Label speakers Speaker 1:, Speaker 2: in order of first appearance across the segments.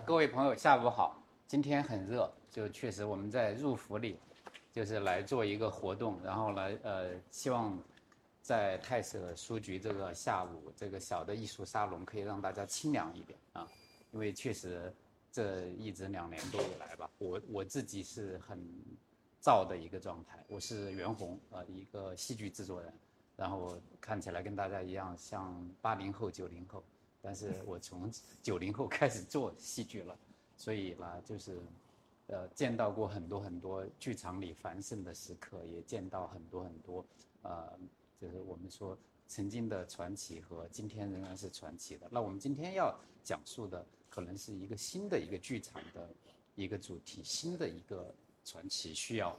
Speaker 1: 各位朋友，下午好。今天很热，就确实我们在入伏里，就是来做一个活动，然后来呃，希望在泰舍书局这个下午这个小的艺术沙龙，可以让大家清凉一点啊。因为确实这一直两年多以来吧，我我自己是很燥的一个状态。我是袁弘，呃，一个戏剧制作人，然后看起来跟大家一样像八零后、九零后。但是我从九零后开始做戏剧了，所以呢，就是，呃，见到过很多很多剧场里繁盛的时刻，也见到很多很多，呃，就是我们说曾经的传奇和今天仍然是传奇的。那我们今天要讲述的，可能是一个新的一个剧场的一个主题，新的一个传奇，需要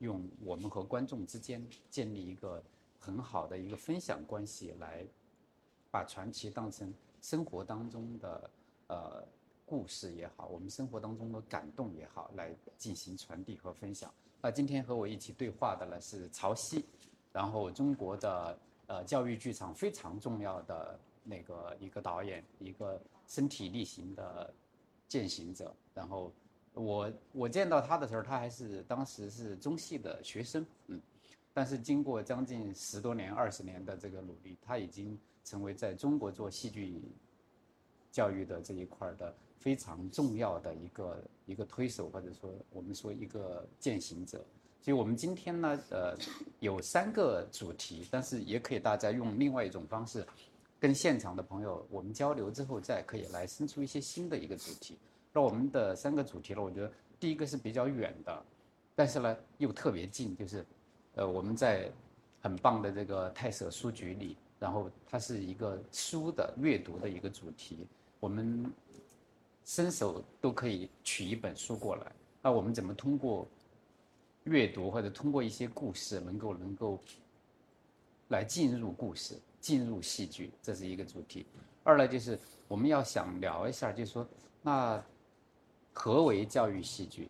Speaker 1: 用我们和观众之间建立一个很好的一个分享关系，来把传奇当成。生活当中的呃故事也好，我们生活当中的感动也好，来进行传递和分享。那今天和我一起对话的呢是曹曦，然后中国的呃教育剧场非常重要的那个一个导演，一个身体力行的践行者。然后我我见到他的时候，他还是当时是中戏的学生，嗯，但是经过将近十多年、二十年的这个努力，他已经。成为在中国做戏剧教育的这一块的非常重要的一个一个推手，或者说我们说一个践行者。所以我们今天呢，呃，有三个主题，但是也可以大家用另外一种方式，跟现场的朋友我们交流之后，再可以来生出一些新的一个主题。那我们的三个主题呢，我觉得第一个是比较远的，但是呢又特别近，就是呃我们在很棒的这个泰舍书局里。然后它是一个书的阅读的一个主题，我们伸手都可以取一本书过来。那我们怎么通过阅读或者通过一些故事，能够能够来进入故事、进入戏剧，这是一个主题。二呢，就是我们要想聊一下，就是说，那何为教育戏剧，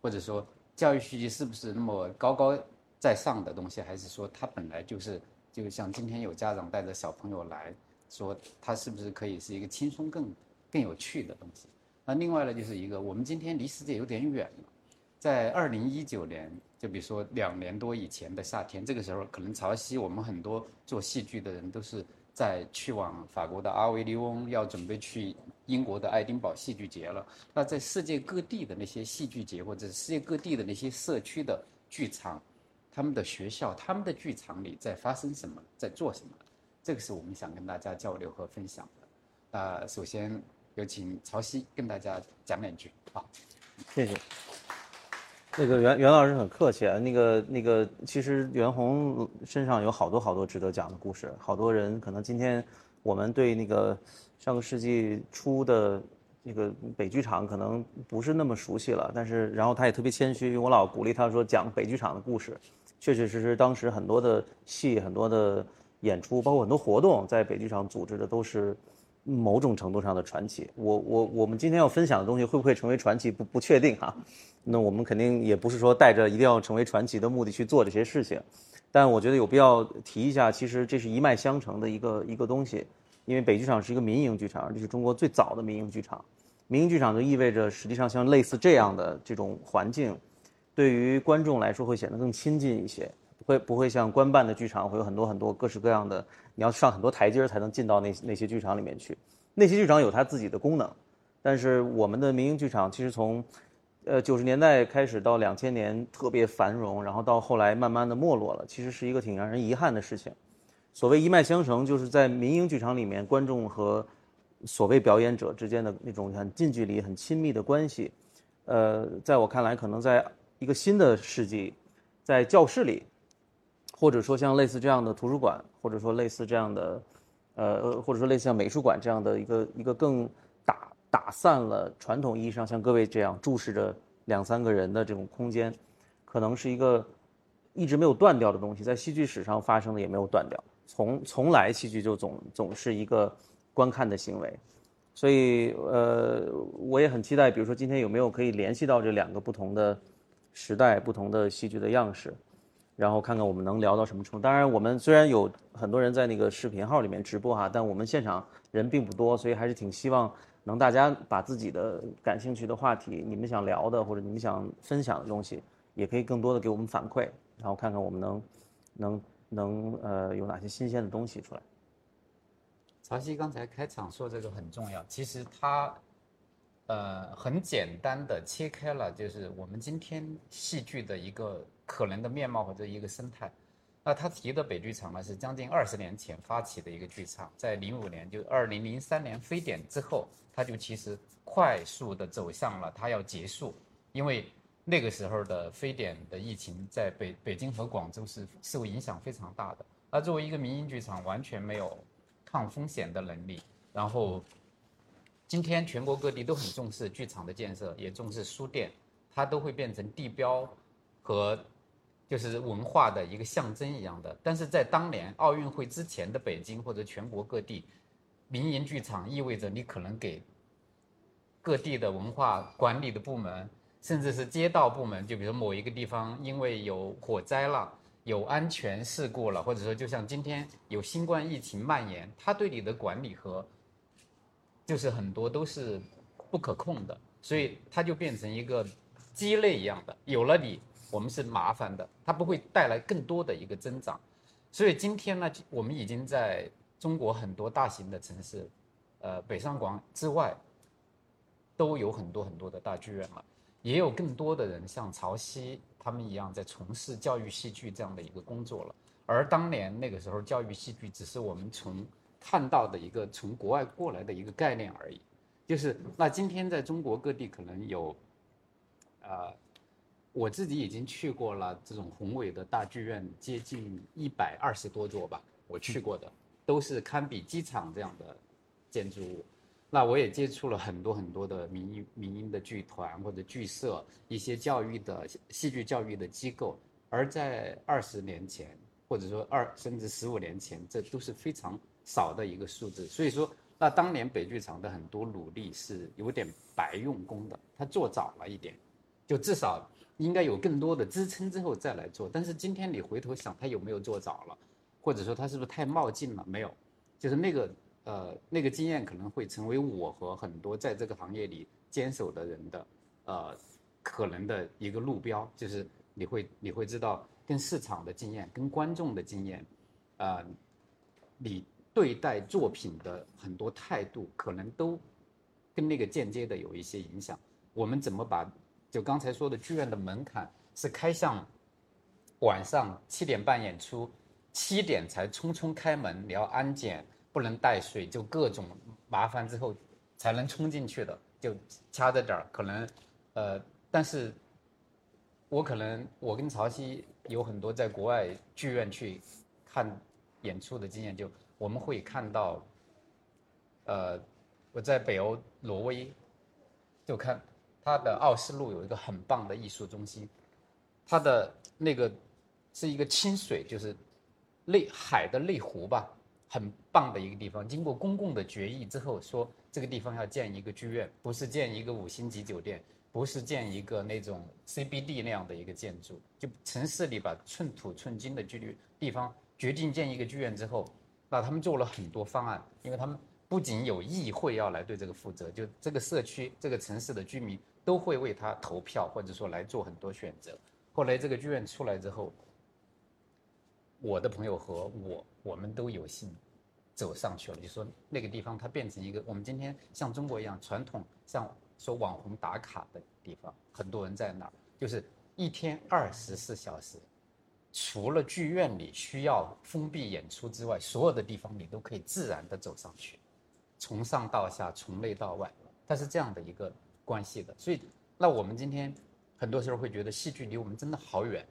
Speaker 1: 或者说教育戏剧是不是那么高高在上的东西，还是说它本来就是？就像今天有家长带着小朋友来说，他是不是可以是一个轻松、更更有趣的东西？那另外呢，就是一个我们今天离世界有点远了，在二零一九年，就比如说两年多以前的夏天，这个时候可能潮汐，我们很多做戏剧的人都是在去往法国的阿维利翁，要准备去英国的爱丁堡戏剧节了。那在世界各地的那些戏剧节，或者世界各地的那些社区的剧场。他们的学校、他们的剧场里在发生什么，在做什么？这个是我们想跟大家交流和分享的。啊首先有请曹曦跟大家讲两句。好，
Speaker 2: 谢谢。那个袁袁老师很客气啊。那个那个，其实袁弘身上有好多好多值得讲的故事。好多人可能今天我们对那个上个世纪初的那个北剧场可能不是那么熟悉了。但是然后他也特别谦虚，我老鼓励他说讲北剧场的故事。确确实实，当时很多的戏、很多的演出，包括很多活动，在北剧场组织的都是某种程度上的传奇。我我我们今天要分享的东西会不会成为传奇，不不确定哈。那我们肯定也不是说带着一定要成为传奇的目的去做这些事情，但我觉得有必要提一下，其实这是一脉相承的一个一个东西。因为北剧场是一个民营剧场，这是中国最早的民营剧场。民营剧场就意味着，实际上像类似这样的这种环境。对于观众来说会显得更亲近一些，会不会像官办的剧场会有很多很多各式各样的，你要上很多台阶才能进到那那些剧场里面去。那些剧场有它自己的功能，但是我们的民营剧场其实从，呃九十年代开始到两千年特别繁荣，然后到后来慢慢的没落了，其实是一个挺让人遗憾的事情。所谓一脉相承，就是在民营剧场里面，观众和所谓表演者之间的那种很近距离、很亲密的关系，呃，在我看来，可能在一个新的世纪，在教室里，或者说像类似这样的图书馆，或者说类似这样的，呃，或者说类似像美术馆这样的一个一个更打打散了传统意义上像各位这样注视着两三个人的这种空间，可能是一个一直没有断掉的东西，在戏剧史上发生的也没有断掉，从从来戏剧就总总是一个观看的行为，所以呃，我也很期待，比如说今天有没有可以联系到这两个不同的。时代不同的戏剧的样式，然后看看我们能聊到什么程度。当然，我们虽然有很多人在那个视频号里面直播哈，但我们现场人并不多，所以还是挺希望能大家把自己的感兴趣的话题、你们想聊的或者你们想分享的东西，也可以更多的给我们反馈，然后看看我们能能能呃有哪些新鲜的东西出来。
Speaker 1: 曹曦刚才开场说这个很重要，其实他呃很简单的切开了，就是我们今天戏剧的一个可能的面貌或者一个生态。那他提的北剧场呢，是将近二十年前发起的一个剧场，在零五年，就二零零三年非典之后，他就其实快速的走向了他要结束，因为那个时候的非典的疫情在北北京和广州是受影响非常大的。那作为一个民营剧场，完全没有抗风险的能力。然后，今天全国各地都很重视剧场的建设，也重视书店，它都会变成地标和。就是文化的一个象征一样的，但是在当年奥运会之前的北京或者全国各地，民营剧场意味着你可能给各地的文化管理的部门，甚至是街道部门，就比如某一个地方因为有火灾了、有安全事故了，或者说就像今天有新冠疫情蔓延，它对你的管理和就是很多都是不可控的，所以它就变成一个鸡肋一样的，有了你。我们是麻烦的，它不会带来更多的一个增长，所以今天呢，我们已经在中国很多大型的城市，呃，北上广之外，都有很多很多的大剧院了，也有更多的人像曹曦他们一样在从事教育戏剧这样的一个工作了。而当年那个时候，教育戏剧只是我们从看到的一个从国外过来的一个概念而已，就是那今天在中国各地可能有，呃。我自己已经去过了这种宏伟的大剧院，接近一百二十多座吧。我去过的都是堪比机场这样的建筑物。那我也接触了很多很多的民营民营的剧团或者剧社，一些教育的戏剧教育的机构。而在二十年前，或者说二甚至十五年前，这都是非常少的一个数字。所以说，那当年北剧场的很多努力是有点白用功的，他做早了一点，就至少。应该有更多的支撑之后再来做，但是今天你回头想，他有没有做早了，或者说他是不是太冒进了？没有，就是那个呃那个经验可能会成为我和很多在这个行业里坚守的人的呃可能的一个路标，就是你会你会知道跟市场的经验、跟观众的经验，啊，你对待作品的很多态度可能都跟那个间接的有一些影响。我们怎么把？就刚才说的，剧院的门槛是开向晚上七点半演出，七点才匆匆开门，你要安检，不能带水，就各种麻烦之后才能冲进去的，就掐着点儿，可能，呃，但是，我可能我跟曹曦有很多在国外剧院去看演出的经验，就我们会看到，呃，我在北欧挪威就看。它的奥斯陆有一个很棒的艺术中心，它的那个是一个清水，就是内海的内湖吧，很棒的一个地方。经过公共的决议之后，说这个地方要建一个剧院，不是建一个五星级酒店，不是建一个那种 CBD 那样的一个建筑。就城市里把寸土寸金的距离地方决定建一个剧院之后，那他们做了很多方案，因为他们不仅有议会要来对这个负责，就这个社区、这个城市的居民。都会为他投票，或者说来做很多选择。后来这个剧院出来之后，我的朋友和我，我们都有幸走上去了。就说那个地方，它变成一个我们今天像中国一样传统，像说网红打卡的地方，很多人在那儿，就是一天二十四小时，除了剧院里需要封闭演出之外，所有的地方你都可以自然的走上去，从上到下，从内到外，它是这样的一个。关系的，所以那我们今天很多时候会觉得戏剧离我们真的好远，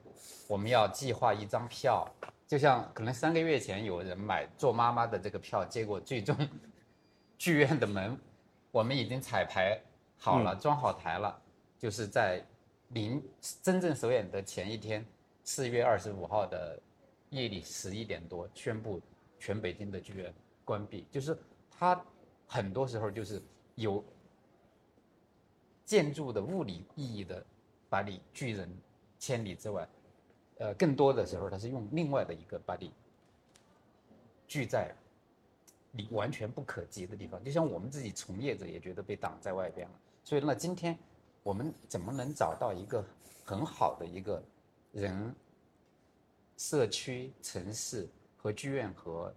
Speaker 1: 我们要计划一张票，就像可能三个月前有人买做妈妈的这个票，结果最终 剧院的门我们已经彩排好了，装好台了，就是在临真正首演的前一天，四月二十五号的夜里十一点多宣布全北京的剧院关闭，就是它很多时候就是有。建筑的物理意义的，把你拒人千里之外，呃，更多的时候它是用另外的一个把你拒在你完全不可及的地方。就像我们自己从业者也觉得被挡在外边了。所以那今天我们怎么能找到一个很好的一个人、社区、城市和剧院和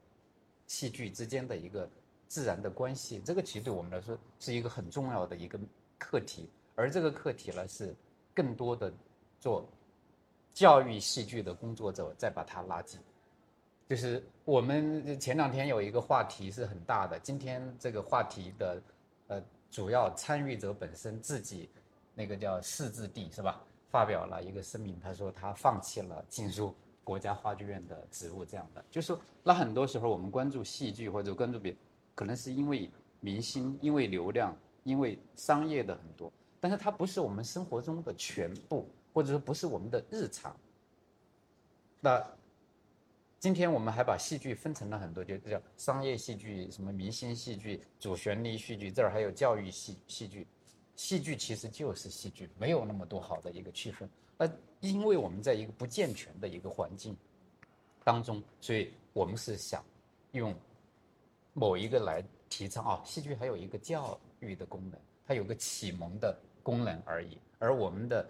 Speaker 1: 戏剧之间的一个自然的关系？这个其实对我们来说是一个很重要的一个课题。而这个课题呢，是更多的做教育戏剧的工作者再把它拉近。就是我们前两天有一个话题是很大的，今天这个话题的呃主要参与者本身自己那个叫释字地是吧？发表了一个声明，他说他放弃了进入国家话剧院的职务，这样的。就是，那很多时候我们关注戏剧或者关注别，可能是因为明星、因为流量、因为商业的很多，但是它不是我们生活中的全部，或者说不是我们的日常。那。今天我们还把戏剧分成了很多，就叫商业戏剧、什么明星戏剧、主旋律戏剧，这儿还有教育戏戏剧。戏剧其实就是戏剧，没有那么多好的一个区分。那因为我们在一个不健全的一个环境当中，所以我们是想用某一个来提倡啊，戏剧还有一个教育的功能，它有个启蒙的功能而已。而我们的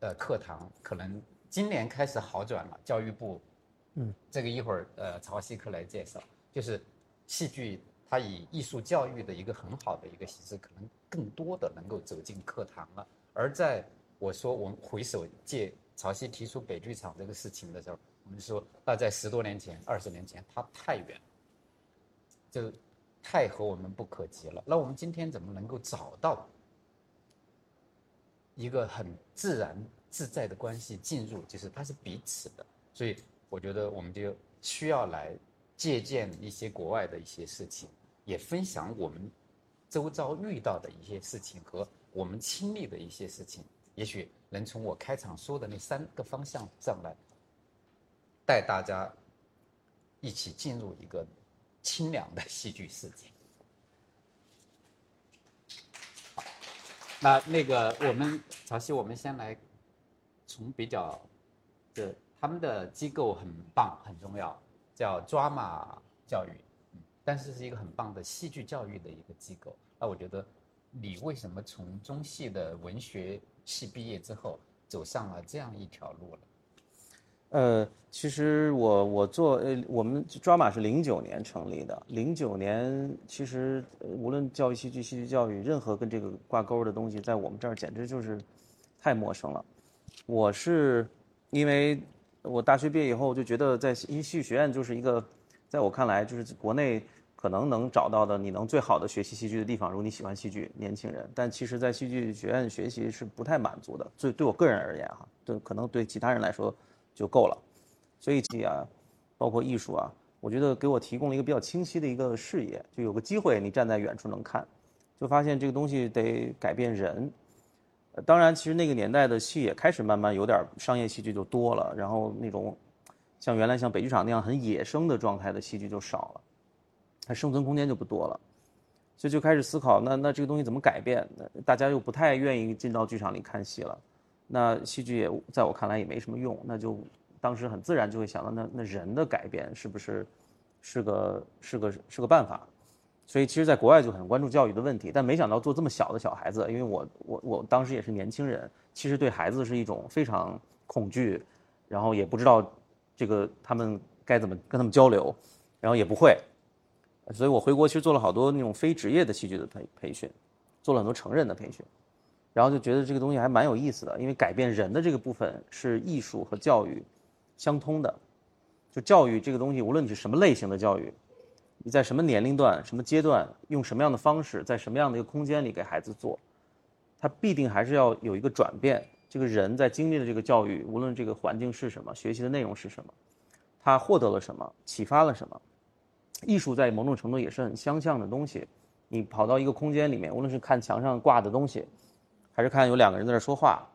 Speaker 1: 呃课堂可能今年开始好转了，教育部。嗯，这个一会儿呃，曹希克来介绍，就是戏剧它以艺术教育的一个很好的一个形式，可能更多的能够走进课堂了。而在我说我们回首借曹曦提出北剧场这个事情的时候，我们说那在十多年前、二十年前，它太远，就太和我们不可及了。那我们今天怎么能够找到一个很自然自在的关系进入？就是它是彼此的，所以。我觉得我们就需要来借鉴一些国外的一些事情，也分享我们周遭遇到的一些事情和我们亲历的一些事情，也许能从我开场说的那三个方向上来带大家一起进入一个清凉的戏剧世界。好，那那个我们曹曦，我们先来从比较的。他们的机构很棒，很重要，叫抓马教育，但是是一个很棒的戏剧教育的一个机构。那我觉得，你为什么从中戏的文学系毕业之后，走上了这样一条路了？
Speaker 2: 呃，其实我我做呃，我们抓马是零九年成立的，零九年其实无论教育戏剧、戏剧教育，任何跟这个挂钩的东西，在我们这儿简直就是太陌生了。我是因为。我大学毕业以后就觉得，在戏剧学院就是一个，在我看来就是国内可能能找到的你能最好的学习戏剧的地方。如果你喜欢戏剧，年轻人，但其实，在戏剧学院学习是不太满足的。对对我个人而言，哈，对可能对其他人来说就够了。所以戏啊，包括艺术啊，我觉得给我提供了一个比较清晰的一个视野，就有个机会你站在远处能看，就发现这个东西得改变人。当然，其实那个年代的戏也开始慢慢有点商业戏剧就多了，然后那种像原来像北剧场那样很野生的状态的戏剧就少了，它生存空间就不多了，所以就开始思考，那那这个东西怎么改变？大家又不太愿意进到剧场里看戏了，那戏剧也在我看来也没什么用，那就当时很自然就会想到，那那人的改变是不是是个是个是个办法？所以，其实，在国外就很关注教育的问题，但没想到做这么小的小孩子，因为我我我当时也是年轻人，其实对孩子是一种非常恐惧，然后也不知道这个他们该怎么跟他们交流，然后也不会，所以我回国其实做了好多那种非职业的戏剧的培培训，做了很多成人的培训，然后就觉得这个东西还蛮有意思的，因为改变人的这个部分是艺术和教育相通的，就教育这个东西，无论你是什么类型的教育。你在什么年龄段、什么阶段，用什么样的方式，在什么样的一个空间里给孩子做，他必定还是要有一个转变。这个人在经历的这个教育，无论这个环境是什么，学习的内容是什么，他获得了什么，启发了什么。艺术在某种程度也是很相像的东西。你跑到一个空间里面，无论是看墙上挂的东西，还是看有两个人在那说话，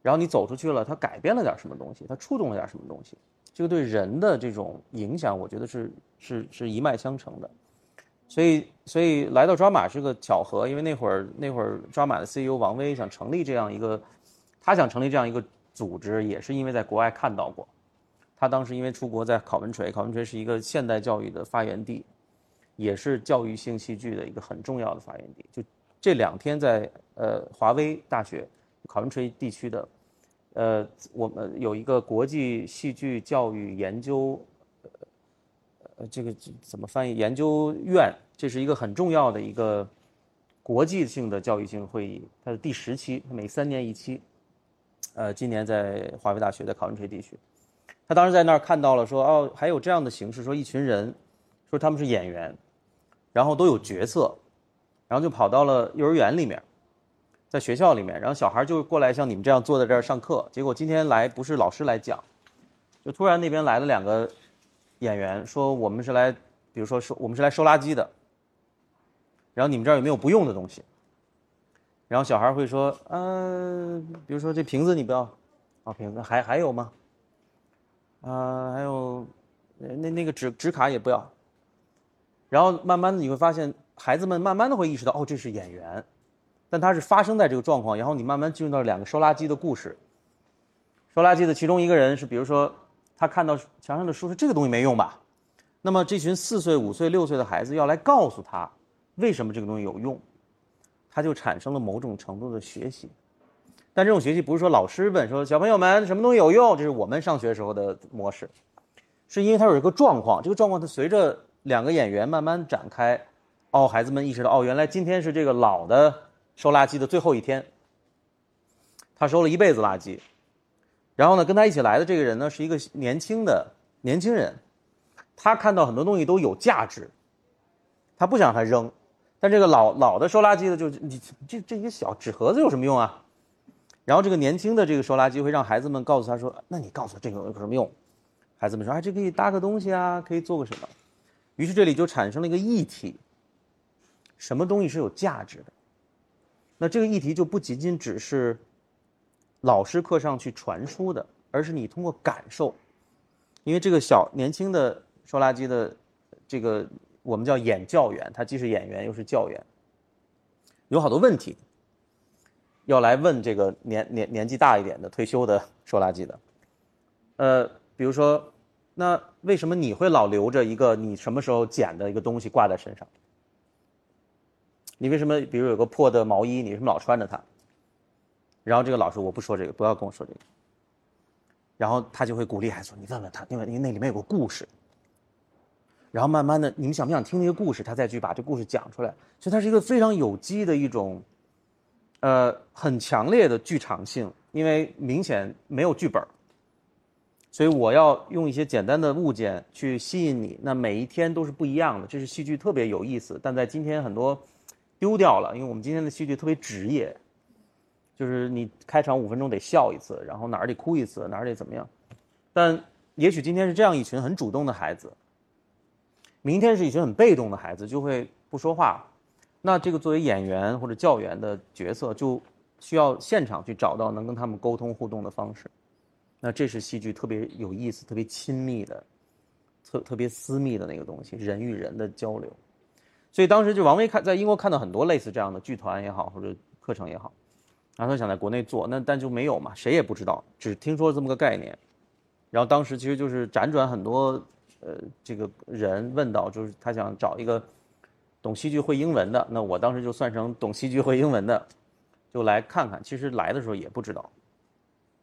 Speaker 2: 然后你走出去了，他改变了点什么东西，他触动了点什么东西。这个对人的这种影响，我觉得是是是一脉相承的，所以所以来到抓马是个巧合，因为那会儿那会儿抓马的 CEO 王威想成立这样一个，他想成立这样一个组织，也是因为在国外看到过，他当时因为出国在考文垂，考文垂是一个现代教育的发源地，也是教育性戏剧的一个很重要的发源地。就这两天在呃华威大学考文垂地区的，呃我们有一个国际戏剧教育研究，呃这个怎么翻译？研究院，这是一个很重要的一个国际性的教育性会议，它是第十期，每三年一期。呃，今年在华威大学，在考文垂地区，他当时在那儿看到了，说哦，还有这样的形式，说一群人，说他们是演员，然后都有角色，然后就跑到了幼儿园里面，在学校里面，然后小孩就过来像你们这样坐在这儿上课，结果今天来不是老师来讲，就突然那边来了两个演员，说我们是来，比如说收我们是来收垃圾的，然后你们这儿有没有不用的东西？然后小孩会说，呃，比如说这瓶子你不要，啊瓶子还还有吗？啊还有，那那个纸纸卡也不要。然后慢慢的你会发现，孩子们慢慢的会意识到，哦这是演员，但它是发生在这个状况，然后你慢慢进入到两个收垃圾的故事。收垃圾的其中一个人是，比如说他看到墙上的书是这个东西没用吧？那么这群四岁、五岁、六岁的孩子要来告诉他，为什么这个东西有用。他就产生了某种程度的学习，但这种学习不是说老师问说小朋友们什么东西有用，这是我们上学时候的模式，是因为他有一个状况，这个状况它随着两个演员慢慢展开，哦，孩子们意识到哦，原来今天是这个老的收垃圾的最后一天，他收了一辈子垃圾，然后呢，跟他一起来的这个人呢是一个年轻的年轻人，他看到很多东西都有价值，他不想让他扔。但这个老老的收垃圾的就你这这些小纸盒子有什么用啊？然后这个年轻的这个收垃圾会让孩子们告诉他说：“那你告诉我这个有什么用？”孩子们说：“哎，这可以搭个东西啊，可以做个什么？”于是这里就产生了一个议题：什么东西是有价值的？那这个议题就不仅仅只是老师课上去传输的，而是你通过感受，因为这个小年轻的收垃圾的这个。我们叫演教员，他既是演员又是教员，有好多问题要来问这个年年年纪大一点的退休的收垃圾的，呃，比如说，那为什么你会老留着一个你什么时候捡的一个东西挂在身上？你为什么比如有个破的毛衣，你为什么老穿着它？然后这个老师我不说这个，不要跟我说这个，然后他就会鼓励孩子说：“你问问他，因为因为那里面有个故事。”然后慢慢的，你们想不想听那个故事？他再去把这故事讲出来，所以它是一个非常有机的一种，呃，很强烈的剧场性，因为明显没有剧本所以我要用一些简单的物件去吸引你。那每一天都是不一样的，这是戏剧特别有意思。但在今天很多丢掉了，因为我们今天的戏剧特别职业，就是你开场五分钟得笑一次，然后哪儿得哭一次，哪儿得怎么样。但也许今天是这样一群很主动的孩子。明天是一群很被动的孩子，就会不说话。那这个作为演员或者教员的角色，就需要现场去找到能跟他们沟通互动的方式。那这是戏剧特别有意思、特别亲密的、特特别私密的那个东西，人与人的交流。所以当时就王威看在英国看到很多类似这样的剧团也好，或者课程也好，然后他想在国内做，那但就没有嘛，谁也不知道，只听说这么个概念。然后当时其实就是辗转很多。呃，这个人问到，就是他想找一个懂戏剧会英文的，那我当时就算成懂戏剧会英文的，就来看看。其实来的时候也不知道，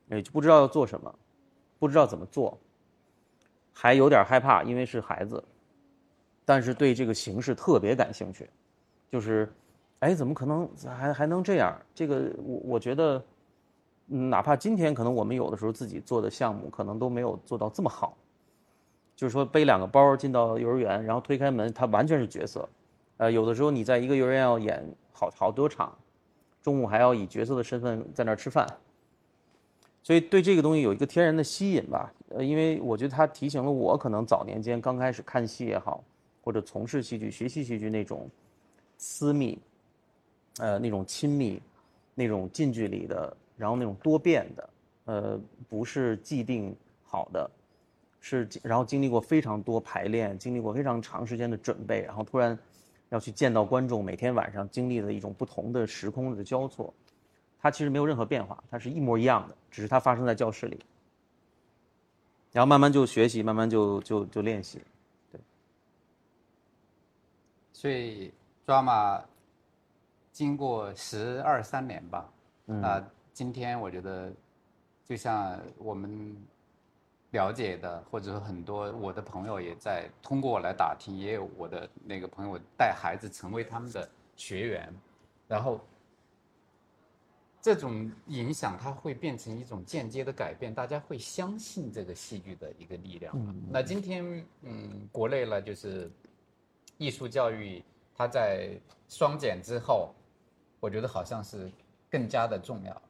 Speaker 2: 也不知道要做什么，不知道怎么做，还有点害怕，因为是孩子，但是对这个形式特别感兴趣，就是，哎，怎么可能还还能这样？这个我我觉得，哪怕今天可能我们有的时候自己做的项目，可能都没有做到这么好。就是说背两个包进到幼儿园，然后推开门，他完全是角色。呃，有的时候你在一个幼儿园要演好好多场，中午还要以角色的身份在那儿吃饭，所以对这个东西有一个天然的吸引吧。呃，因为我觉得它提醒了我，可能早年间刚开始看戏也好，或者从事戏剧、学习戏剧那种私密，呃，那种亲密，那种近距离的，然后那种多变的，呃，不是既定好的。是，然后经历过非常多排练，经历过非常长时间的准备，然后突然要去见到观众，每天晚上经历的一种不同的时空的交错，它其实没有任何变化，它是一模一样的，只是它发生在教室里，然后慢慢就学习，慢慢就就就练习，
Speaker 1: 所以 drama 经过十二三年吧，啊、今天我觉得就像我们了解的，或者说很多我的朋友也在通过我来打听，也有我的那个朋友带孩子成为他们的学员，然后这种影响它会变成一种间接的改变，大家会相信这个戏剧的一个力量。那今天嗯，国内呢就是艺术教育，它在双减之后，我觉得好像是更加的重要。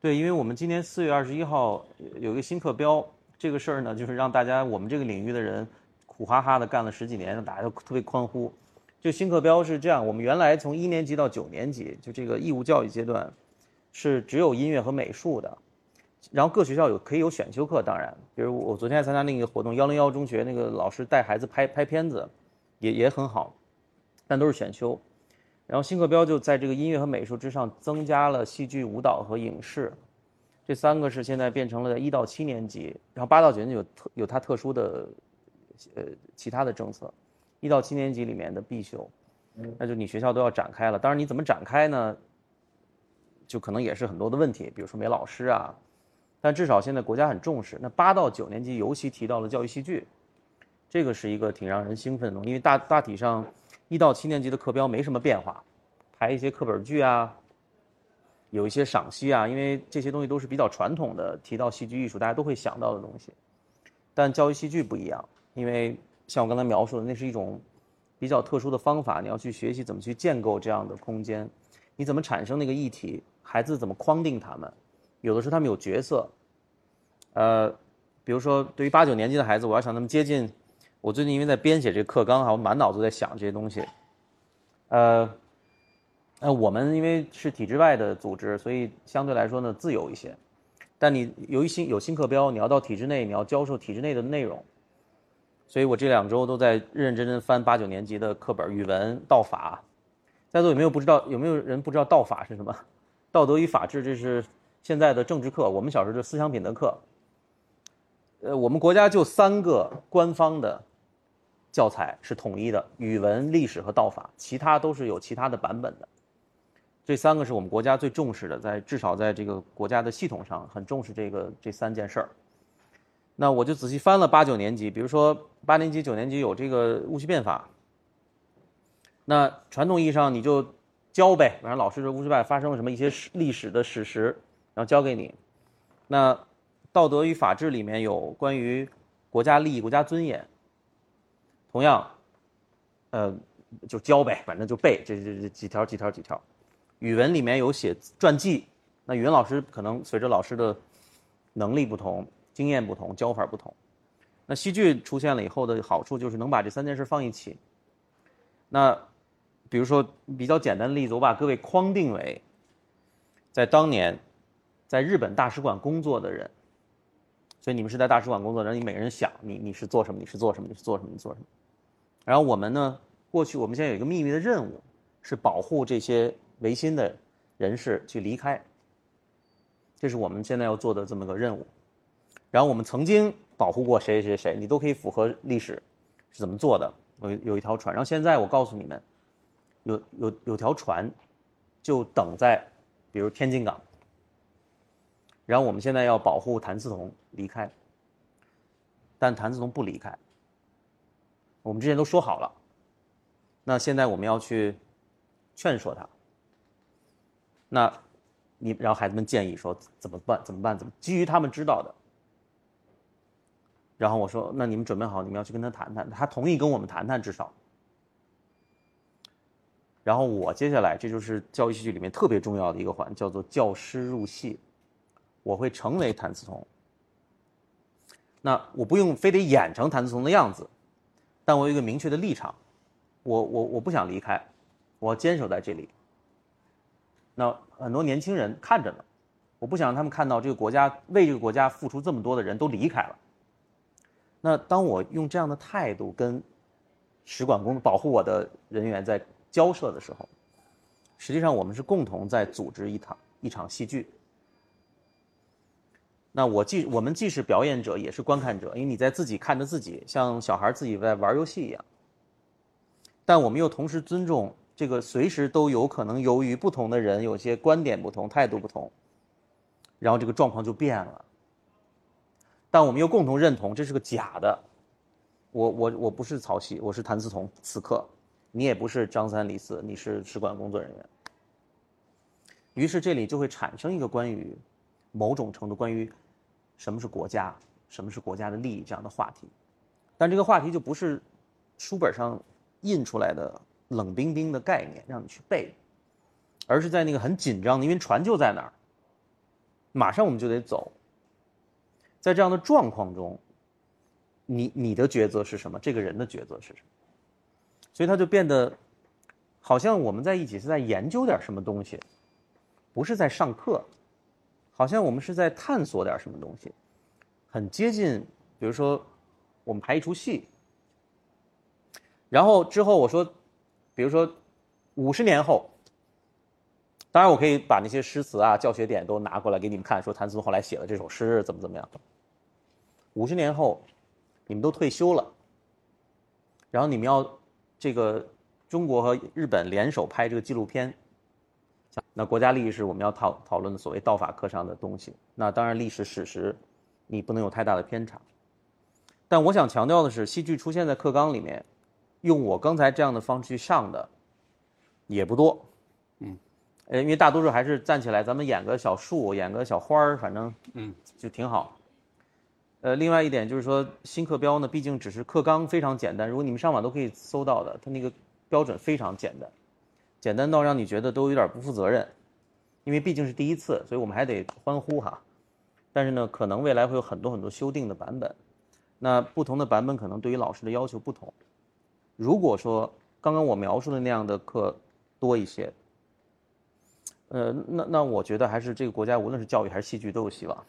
Speaker 2: 对，因为我们今年四月二十一号有一个新课标，这个事儿呢，就是让大家我们这个领域的人苦哈哈的干了十几年，大家都特别欢呼。就新课标是这样，我们原来从一年级到九年级，就这个义务教育阶段，是只有音乐和美术的，然后各学校有可以有选修课，当然，比如我昨天还参加那个活动，幺零幺中学那个老师带孩子拍拍片子，也也很好，但都是选修。然后新课标就在这个音乐和美术之上增加了戏剧、舞蹈和影视，这三个是现在变成了一到七年级，然后八到九年级有特有它特殊的呃其他的政策，一到七年级里面的必修，那就你学校都要展开了。当然你怎么展开呢？就可能也是很多的问题，比如说没老师啊，但至少现在国家很重视。那八到九年级尤其提到了教育戏剧，这个是一个挺让人兴奋的东西，因为大大体上一到七年级的课标没什么变化，排一些课本剧啊，有一些赏析啊，因为这些东西都是比较传统的，提到戏剧艺术大家都会想到的东西。但教育戏剧不一样，因为像我刚才描述的，那是一种比较特殊的方法，你要去学习怎么去建构这样的空间，你怎么产生那个议题，孩子怎么框定他们，有的时候他们有角色，呃，比如说对于八九年级的孩子，我要想他们接近。我最近因为在编写这课纲哈，我满脑子在想这些东西。呃，呃，我们因为是体制外的组织，所以相对来说呢自由一些。但你由于新有新课标，你要到体制内，你要教授体制内的内容。所以我这两周都在认认真真翻八九年级的课本，语文、道法。在座有没有不知道？有没有人不知道道法是什么？道德与法治，这是现在的政治课。我们小时候就思想品德课。呃，我们国家就三个官方的教材是统一的：语文、历史和道法，其他都是有其他的版本的。这三个是我们国家最重视的，在至少在这个国家的系统上很重视这个这三件事儿。那我就仔细翻了八九年级，比如说八年级、九年级有这个戊戌变法。那传统意义上你就教呗，反正老师说戊戌变法发生了什么一些史历史的史实，然后教给你。那道德与法治里面有关于国家利益、国家尊严。同样，呃，就教呗，反正就背这这这几条几条几条。语文里面有写传记，那语文老师可能随着老师的能力不同、经验不同、教法不同。那戏剧出现了以后的好处就是能把这三件事放一起。那比如说比较简单的例子，我把各位框定为在当年在日本大使馆工作的人。所以你们是在大使馆工作，然后你每个人想你你是做什么，你是做什么，你是做什么，你做什么。然后我们呢，过去我们现在有一个秘密的任务，是保护这些维新的人士去离开。这是我们现在要做的这么个任务。然后我们曾经保护过谁谁谁，你都可以符合历史是怎么做的。有有一条船，然后现在我告诉你们，有有有条船，就等在，比如天津港。然后我们现在要保护谭嗣同离开，但谭嗣同不离开。我们之前都说好了，那现在我们要去劝说他。那，你然后孩子们建议说怎么办？怎么办？怎么？基于他们知道的。然后我说，那你们准备好，你们要去跟他谈谈，他同意跟我们谈谈，至少。然后我接下来，这就是教育戏剧里面特别重要的一个环，叫做教师入戏。我会成为谭嗣同，那我不用非得演成谭嗣同的样子，但我有一个明确的立场，我我我不想离开，我坚守在这里。那很多年轻人看着呢，我不想让他们看到这个国家为这个国家付出这么多的人都离开了。那当我用这样的态度跟使馆工保护我的人员在交涉的时候，实际上我们是共同在组织一场一场戏剧。那我既我们既是表演者，也是观看者，因为你在自己看着自己，像小孩自己在玩游戏一样。但我们又同时尊重这个随时都有可能由于不同的人有些观点不同、态度不同，然后这个状况就变了。但我们又共同认同这是个假的。我我我不是曹曦，我是谭嗣同，此刻，你也不是张三李四，你是使馆工作人员。于是这里就会产生一个关于某种程度关于什么是国家、什么是国家的利益这样的话题，但这个话题就不是书本上印出来的冷冰冰的概念让你去背，而是在那个很紧张的，因为船就在那儿，马上我们就得走，在这样的状况中，你你的抉择是什么？这个人的抉择是什么？所以他就变得好像我们在一起是在研究点什么东西。不是在上课，好像我们是在探索点什么东西，很接近。比如说，我们排一出戏，然后之后我说，比如说五十年后，当然我可以把那些诗词啊、教学点都拿过来给你们看，说谭嗣同后来写了这首诗怎么怎么样。五十年后，你们都退休了，然后你们要这个中国和日本联手拍这个纪录片。那国家利益是我们要讨讨论的所谓道法课上的东西。那当然历史史实，你不能有太大的偏差。但我想强调的是，戏剧出现在课纲里面，用我刚才这样的方式去上的也不多。
Speaker 1: 嗯，
Speaker 2: 呃，因为大多数还是站起来，咱们演个小树，演个小花儿，反正
Speaker 1: 嗯
Speaker 2: 就挺好。呃，另外一点就是说，新课标呢，毕竟只是课纲非常简单，如果你们上网都可以搜到的，它那个标准非常简单。简单到让你觉得都有点不负责任，因为毕竟是第一次，所以我们还得欢呼哈。但是呢，可能未来会有很多很多修订的版本，那不同的版本可能对于老师的要求不同。如果说刚刚我描述的那样的课多一些，呃，那那我觉得还是这个国家无论是教育还是戏剧都有希望。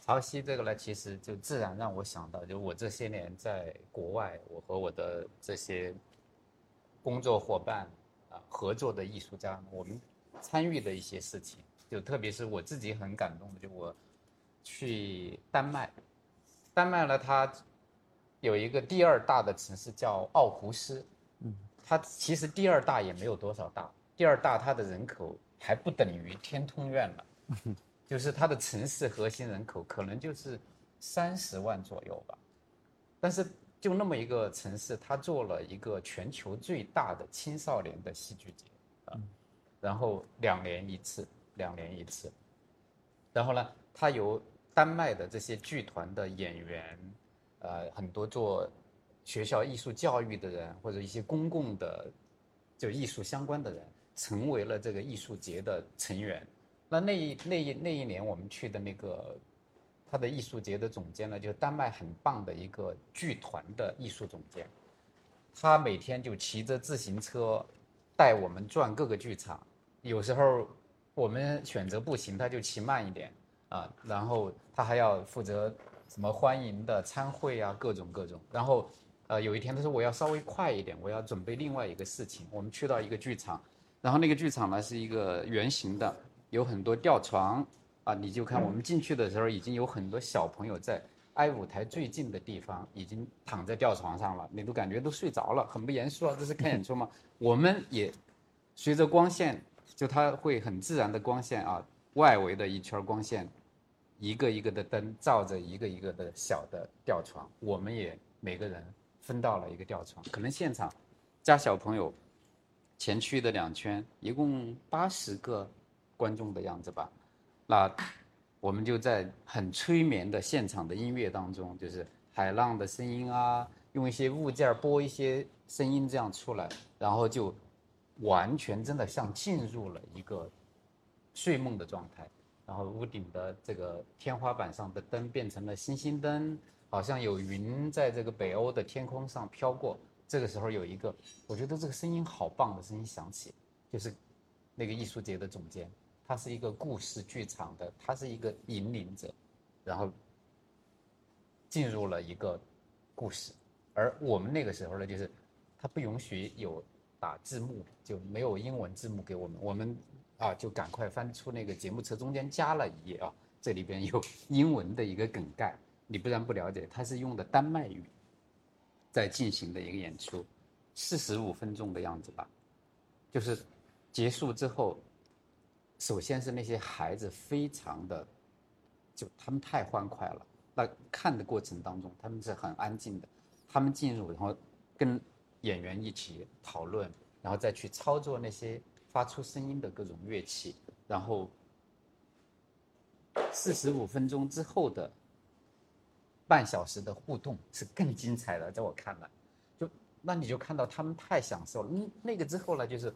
Speaker 1: 曹曦这个呢，其实就自然让我想到，就我这些年在国外，我和我的这些。工作伙伴啊，合作的艺术家，我们参与的一些事情，就特别是我自己很感动的，就我去丹麦，丹麦呢，它有一个第二大的城市叫奥胡斯，嗯，它其实第二大也没有多少大，第二大它的人口还不等于天通苑了，就是它的城市核心人口可能就是三十万左右吧，但是。就那么一个城市，他做了一个全球最大的青少年的戏剧节，啊，然后两年一次，两年一次，然后呢，他由丹麦的这些剧团的演员，呃，很多做学校艺术教育的人或者一些公共的就艺术相关的人，成为了这个艺术节的成员。那那一那一那一年我们去的那个。他的艺术节的总监呢，就是丹麦很棒的一个剧团的艺术总监，他每天就骑着自行车带我们转各个剧场，有时候我们选择步行，他就骑慢一点啊，然后他还要负责什么欢迎的参会啊，各种各种。然后呃，有一天他说我要稍微快一点，我要准备另外一个事情。我们去到一个剧场，然后那个剧场呢是一个圆形的，有很多吊床。啊，你就看我们进去的时候，已经有很多小朋友在挨舞台最近的地方，已经躺在吊床上了，你都感觉都睡着了，很不严肃啊。这是看演出吗？我们也随着光线，就它会很自然的光线啊，外围的一圈光线，一个一个的灯照着一个一个的小的吊床，我们也每个人分到了一个吊床，可能现场加小朋友前区的两圈，一共八十个观众的样子吧。那我们就在很催眠的现场的音乐当中，就是海浪的声音啊，用一些物件播一些声音这样出来，然后就完全真的像进入了一个睡梦的状态。然后屋顶的这个天花板上的灯变成了星星灯，好像有云在这个北欧的天空上飘过。这个时候有一个，我觉得这个声音好棒的声音响起，就是那个艺术节的总监。他是一个故事剧场的，他是一个引领者，然后进入了一个故事，而我们那个时候呢，就是他不允许有打字幕，就没有英文字幕给我们，我们啊就赶快翻出那个节目册，中间加了一页啊，这里边有英文的一个梗概，你不然不了解，他是用的丹麦语，在进行的一个演出，四十五分钟的样子吧。就是结束之后，首先是那些孩子非常的，就他们太欢快了。那看的过程当中，他们是很安静的，他们进入，然后跟演员一起讨论，然后再去操作那些发出声音的各种乐器，然后四十五分钟之后的半小时的互动是更精彩的，在我看来。就那你就看到他们太享受了。嗯，那个之后呢，就是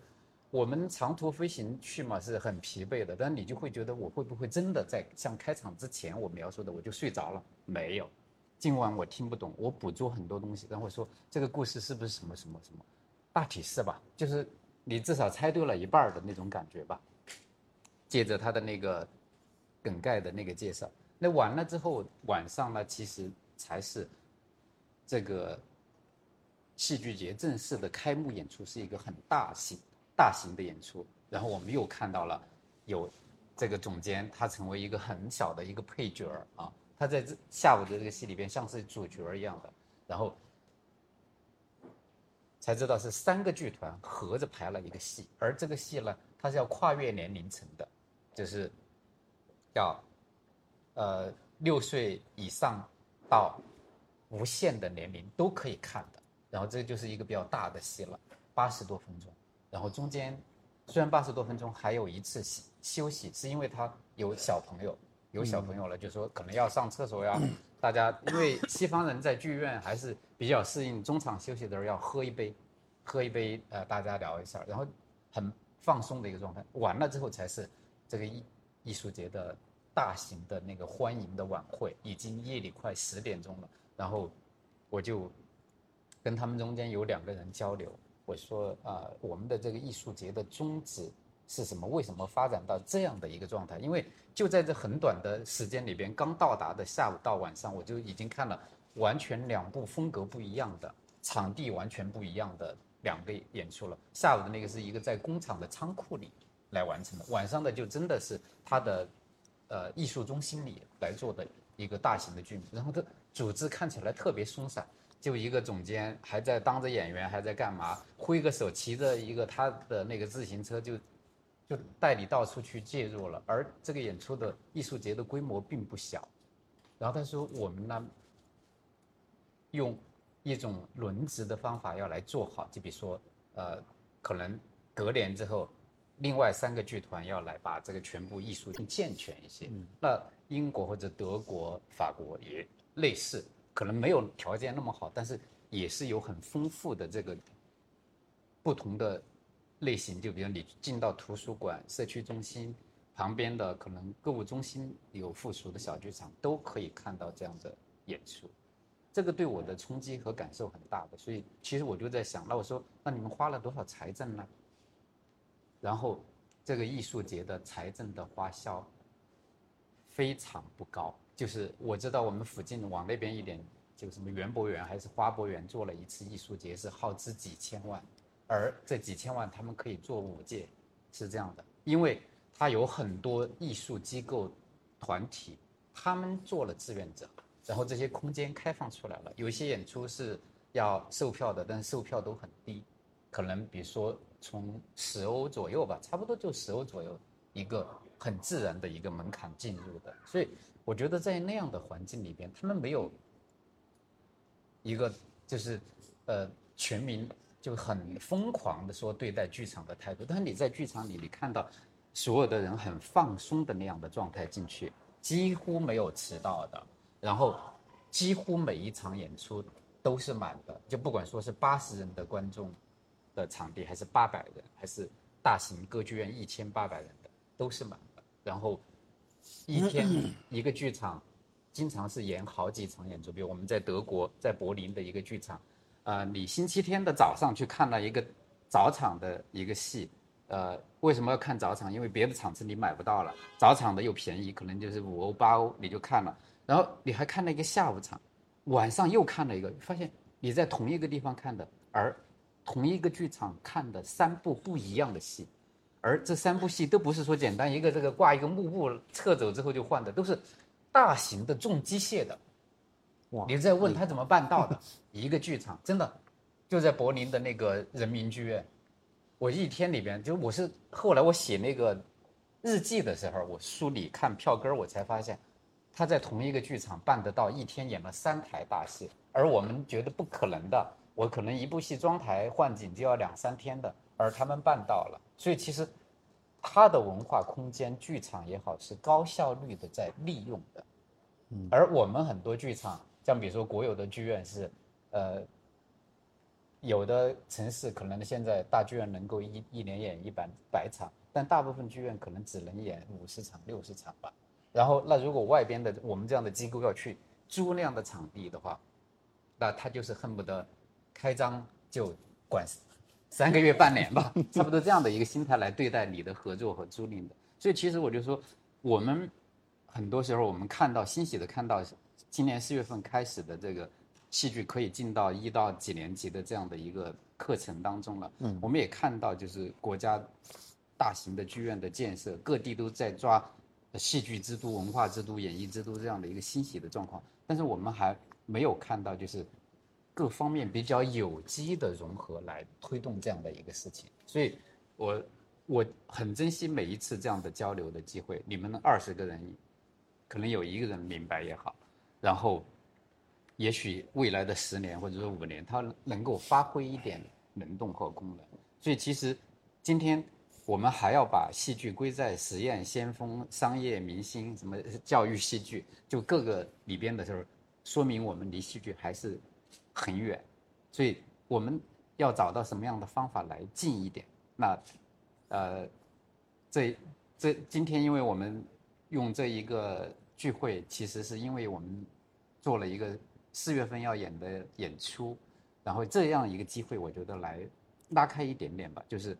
Speaker 1: 我们长途飞行去嘛是很疲惫的，但你就会觉得我会不会真的在像开场之前我描述的我就睡着了？没有，今晚我听不懂，我捕捉很多东西，然后说这个故事是不是什么什么什么？大体是吧？就是你至少猜对了一半的那种感觉吧。接着他的那个梗概的那个介绍，那完了之后晚上呢，其实才是这个。戏剧节正式的开幕演出是一个很大型、大型的演出，然后我们又看到了有这个总监，他成为一个很小的一个配角儿啊，他在这下午的这个戏里边像是主角一样的，然后才知道是三个剧团合着排了一个戏，而这个戏呢，它是要跨越年龄层的，就是要呃六岁以上到无限的年龄都可以看的。然后这就是一个比较大的戏了，八十多分钟。然后中间虽然八十多分钟还有一次休休息，是因为他有小朋友，有小朋友了，就说可能要上厕所呀。大家因为西方人在剧院还是比较适应中场休息的时候要喝一杯，喝一杯呃大家聊一下，然后很放松的一个状态。完了之后才是这个艺艺术节的大型的那个欢迎的晚会，已经夜里快十点钟了。然后我就。跟他们中间有两个人交流，我说啊，我们的这个艺术节的宗旨是什么？为什么发展到这样的一个状态？因为就在这很短的时间里边，刚到达的下午到晚上，我就已经看了完全两部风格不一样的、场地完全不一样的两个演出了。下午的那个是一个在工厂的仓库里来完成的，晚上的就真的是他的呃艺术中心里来做的一个大型的剧目，然后它组织看起来特别松散。就一个总监还在当着演员，还在干嘛？挥个手，骑着一个他的那个自行车，就就带你到处去介入了。而这个演出的艺术节的规模并不小。然后他说：“我们呢，用一种轮值的方法要来做好，就比如说，呃，可能隔年之后，另外三个剧团要来把这个全部艺术更健全一些。那英国或者德国、法国也类似。”可能没有条件那么好，但是也是有很丰富的这个不同的类型。就比如你进到图书馆、社区中心旁边的可能购物中心有附属的小剧场，都可以看到这样的演出。这个对我的冲击和感受很大的。所以其实我就在想，那我说，那你们花了多少财政呢？然后这个艺术节的财政的花销非常不高。就是我知道我们附近往那边一点，就什么园博园还是花博园做了一次艺术节，是耗资几千万，而这几千万他们可以做五届，是这样的，因为他有很多艺术机构团体，他们做了志愿者，然后这些空间开放出来了，有些演出是要售票的，但售票都很低，可能比如说从十欧左右吧，差不多就十欧左右一个很自然的一个门槛进入的，所以。我觉得在那样的环境里边，他们没有一个就是，呃，全民就很疯狂的说对待剧场的态度。但是你在剧场里，你看到所有的人很放松的那样的状态进去，几乎没有迟到的，然后几乎每一场演出都是满的。就不管说是八十人的观众的场地，还是八百人，还是大型歌剧院一千八百人的，都是满的。然后。一天一个剧场，经常是演好几场演出。比如我们在德国，在柏林的一个剧场，啊，你星期天的早上去看了一个早场的一个戏，呃，为什么要看早场？因为别的场次你买不到了，早场的又便宜，可能就是五欧八欧你就看了。然后你还看了一个下午场，晚上又看了一个，发现你在同一个地方看的，而同一个剧场看的三部不一样的戏。而这三部戏都不是说简单一个这个挂一个幕布撤走之后就换的，都是大型的重机械的，哇。你在问他怎么办到的？一个剧场真的就在柏林的那个人民剧院，我一天里边就我是后来我写那个日记的时候，我梳理看票根儿，我才发现他在同一个剧场办得到一天演了三台大戏，而我们觉得不可能的，我可能一部戏装台换景就要两三天的，而他们办到了，所以其实他的文化空间剧场也好是高效率的在利用的，而我们很多剧场。像比如说国有的剧院是，呃，有的城市可能现在大剧院能够一一年演一百百场，但大部分剧院可能只能演五十场六十场吧。然后那如果外边的我们这样的机构要去租那样的场地的话，那他就是恨不得开张就管三个月半年吧，差不多这样的一个心态来对待你的合作和租赁的。所以其实我就说，我们很多时候我们看到欣喜的看到。今年四月份开始的这个戏剧可以进到一到几年级的这样的一个课程当中了。嗯，我们也看到，就是国家大型的剧院的建设，各地都在抓戏剧之都、文化之都、演艺之都这样的一个欣喜的状况。但是我们还没有看到，就是各方面比较有机的融合来推动这样的一个事情。所以，我我很珍惜每一次这样的交流的机会。你们二十个人，可能有一个人明白也好。然后，也许未来的十年或者说五年，他能够发挥一点能动和功能。所以，其实今天我们还要把戏剧归在实验、先锋、商业、明星、什么教育戏剧，就各个里边的时候，说明我们离戏剧还是很远。所以，我们要找到什么样的方法来近一点？那，呃，这这今天，因为我们用这一个聚会，其实是因为我们。做了一个四月份要演的演出，然后这样一个机会，我觉得来拉开一点点吧，就是，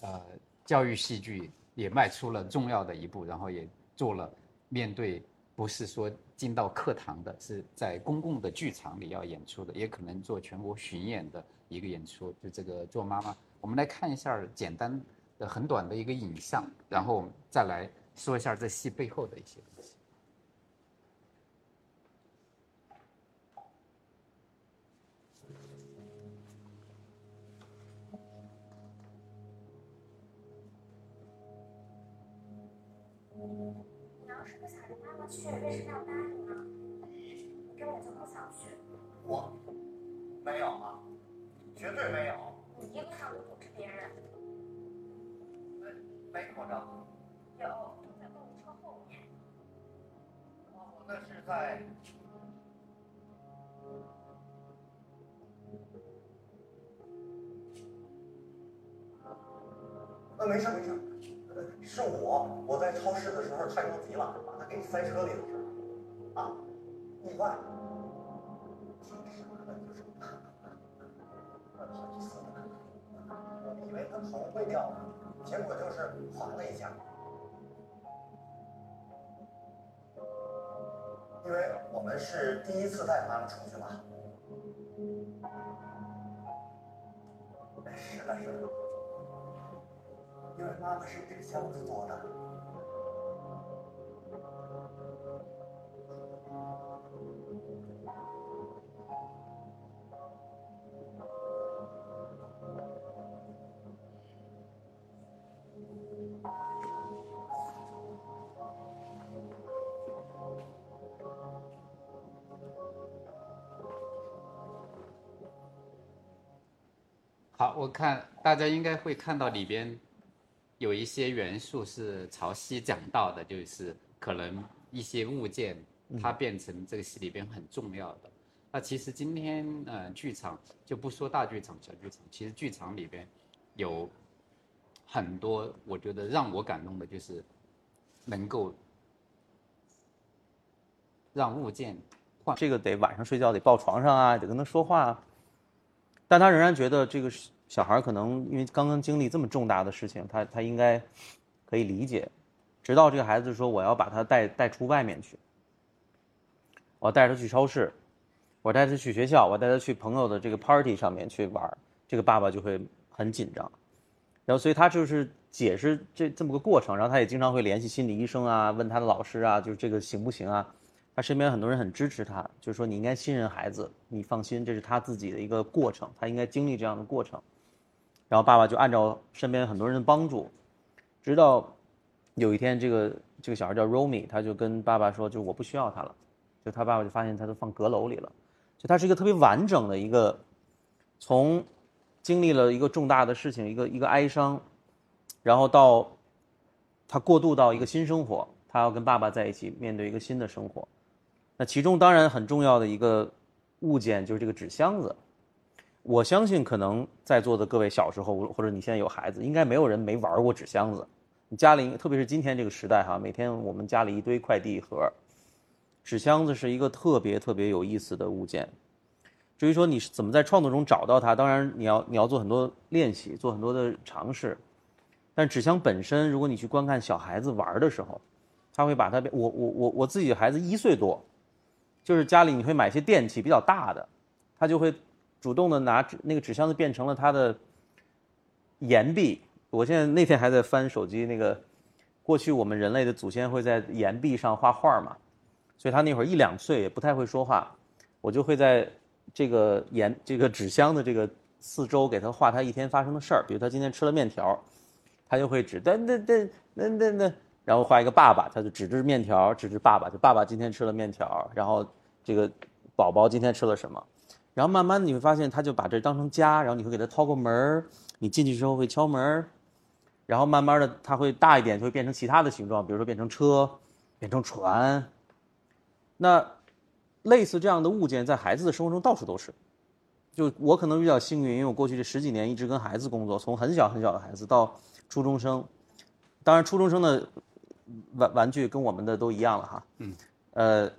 Speaker 1: 呃，教育戏剧也迈出了重要的一步，然后也做了面对不是说进到课堂的，是在公共的剧场里要演出的，也可能做全国巡演的一个演出。就这个做妈妈，我们来看一下简单的、很短的一个影像，然后我们再来说一下这戏背后的一些。
Speaker 3: 去为什么要答应呢？你根本就不想去。
Speaker 4: 我，没有啊，绝对没有。
Speaker 3: 你一路上都不是别人。
Speaker 4: 没没口罩。
Speaker 3: 有，在购物车后面。
Speaker 4: 哦，那是在。呃，没事没事，是我，我在超市的时候太着急了。给塞车里了是吧？啊，意外，挺傻的，就是，好几次了。我以为他头会掉，结果就是滑了一下。因为我们是第一次带妈妈出去嘛。是的，是的。因为妈妈是纸箱子做的。
Speaker 1: 好，我看大家应该会看到里边有一些元素是潮汐讲到的，就是可能一些物件它变成这个戏里边很重要的。那其实今天呃，剧场就不说大剧场、小剧场，其实剧场里边有很多，我觉得让我感动的就是能够让物件换。
Speaker 2: 这个得晚上睡觉得抱床上啊，得跟他说话。但他仍然觉得这个小孩可能因为刚刚经历这么重大的事情，他他应该可以理解。直到这个孩子说：“我要把他带带出外面去，我带他去超市，我带他去学校，我带他去朋友的这个 party 上面去玩。”这个爸爸就会很紧张。然后，所以他就是解释这这么个过程。然后，他也经常会联系心理医生啊，问他的老师啊，就是这个行不行啊？他身边很多人很支持他，就是说你应该信任孩子，你放心，这是他自己的一个过程，他应该经历这样的过程。然后爸爸就按照身边很多人的帮助，直到有一天，这个这个小孩叫 Romy，他就跟爸爸说，就我不需要他了，就他爸爸就发现他都放阁楼里了，就他是一个特别完整的一个，从经历了一个重大的事情，一个一个哀伤，然后到他过渡到一个新生活，他要跟爸爸在一起面对一个新的生活。那其中当然很重要的一个物件就是这个纸箱子。我相信可能在座的各位小时候，或者你现在有孩子，应该没有人没玩过纸箱子。你家里，特别是今天这个时代哈，每天我们家里一堆快递盒，纸箱子是一个特别特别有意思的物件。至于说你是怎么在创作中找到它，当然你要你要做很多练习，做很多的尝试。但纸箱本身，如果你去观看小孩子玩的时候，他会把它，我我我我自己的孩子一岁多，就是家里你会买一些电器比较大的，他就会。主动的拿那个纸箱子变成了他的岩壁。我现在那天还在翻手机，那个过去我们人类的祖先会在岩壁上画画嘛，所以他那会儿一两岁也不太会说话，我就会在这个岩这个纸箱的这个四周给他画他一天发生的事儿，比如他今天吃了面条，他就会指噔噔噔噔噔噔，然后画一个爸爸，他就指着面条指着爸爸，就爸爸今天吃了面条，然后这个宝宝今天吃了什么。然后慢慢的你会发现，他就把这当成家，然后你会给他掏个门儿，你进去之后会敲门儿，然后慢慢的他会大一点，就会变成其他的形状，比如说变成车，变成船。那类似这样的物件在孩子的生活中到处都是。就我可能比较幸运，因为我过去这十几年一直跟孩子工作，从很小很小的孩子到初中生，当然初中生的玩玩具跟我们的都一样了哈。嗯。呃，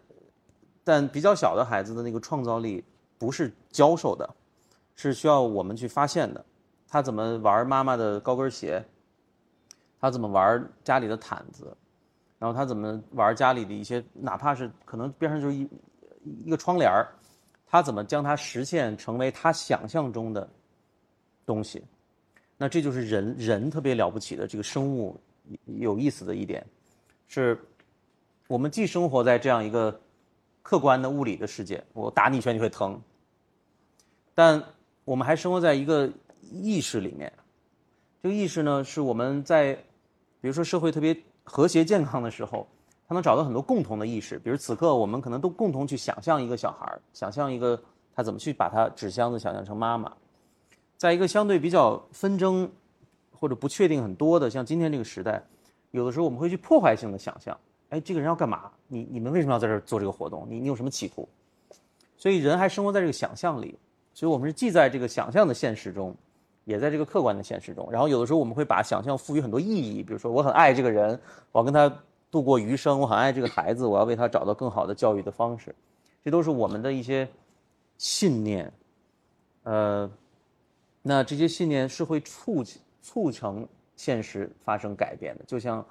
Speaker 2: 但比较小的孩子的那个创造力。不是教授的，是需要我们去发现的。他怎么玩妈妈的高跟鞋？他怎么玩家里的毯子？然后他怎么玩家里的一些，哪怕是可能边上就是一一个窗帘儿，他怎么将它实现成为他想象中的东西？那这就是人人特别了不起的这个生物有意思的一点，是我们既生活在这样一个。客观的物理的世界，我打你一拳你会疼。但我们还生活在一个意识里面，这个意识呢，是我们在，比如说社会特别和谐健康的时候，他能找到很多共同的意识。比如此刻，我们可能都共同去想象一个小孩想象一个他怎么去把他纸箱子想象成妈妈。在一个相对比较纷争或者不确定很多的，像今天这个时代，有的时候我们会去破坏性的想象。哎，这个人要干嘛？你你们为什么要在这儿做这个活动？你你有什么企图？所以人还生活在这个想象里，所以我们是既在这个想象的现实中，也在这个客观的现实中。然后有的时候我们会把想象赋予很多意义，比如说我很爱这个人，我要跟他度过余生；我很爱这个孩子，我要为他找到更好的教育的方式。这都是我们的一些信念。呃，那这些信念是会促促成现实发生改变的，就像。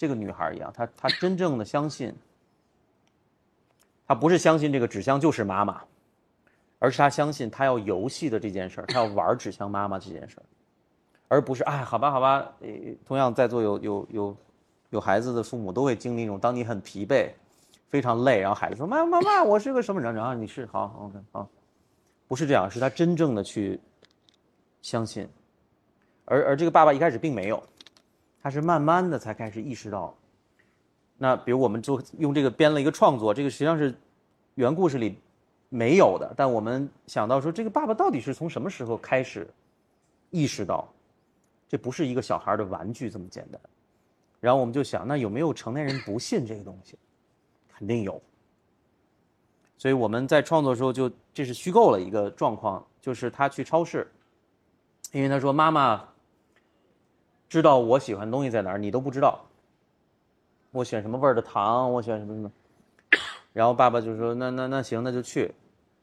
Speaker 2: 这个女孩一样，她她真正的相信，她不是相信这个纸箱就是妈妈，而是她相信她要游戏的这件事儿，她要玩纸箱妈妈这件事儿，而不是哎，好吧，好吧。呃，同样在座有有有有孩子的父母都会经历一种，当你很疲惫、非常累，然后孩子说妈妈妈，我是个什么人？然后你是好，OK 好，不是这样，是他真正的去相信，而而这个爸爸一开始并没有。他是慢慢的才开始意识到，那比如我们就用这个编了一个创作，这个实际上是原故事里没有的，但我们想到说，这个爸爸到底是从什么时候开始意识到，这不是一个小孩的玩具这么简单？然后我们就想，那有没有成年人不信这个东西？肯定有。所以我们在创作的时候就这是虚构了一个状况，就是他去超市，因为他说妈妈。知道我喜欢东西在哪儿，你都不知道。我选什么味儿的糖，我选什么什么。然后爸爸就说：“那那那行，那就去。”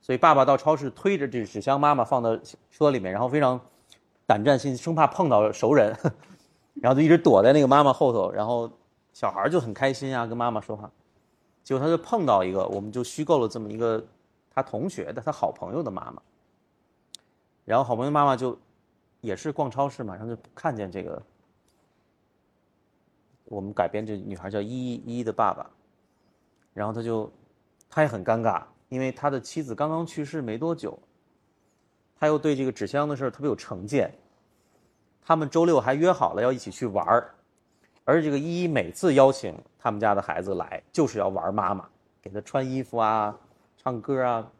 Speaker 2: 所以爸爸到超市推着这纸箱，妈妈放到车里面，然后非常胆战心惊，生怕碰到熟人，然后就一直躲在那个妈妈后头。然后小孩就很开心啊，跟妈妈说话。结果他就碰到一个，我们就虚构了这么一个他同学的他好朋友的妈妈。然后好朋友妈妈就也是逛超市，马上就看见这个。我们改编这女孩叫依依依的爸爸，然后他就他也很尴尬，因为他的妻子刚刚去世没多久，他又对这个纸箱的事儿特别有成见。他们周六还约好了要一起去玩儿，而这个依依每次邀请他们家的孩子来，就是要玩妈妈，给他穿衣服啊，唱歌啊。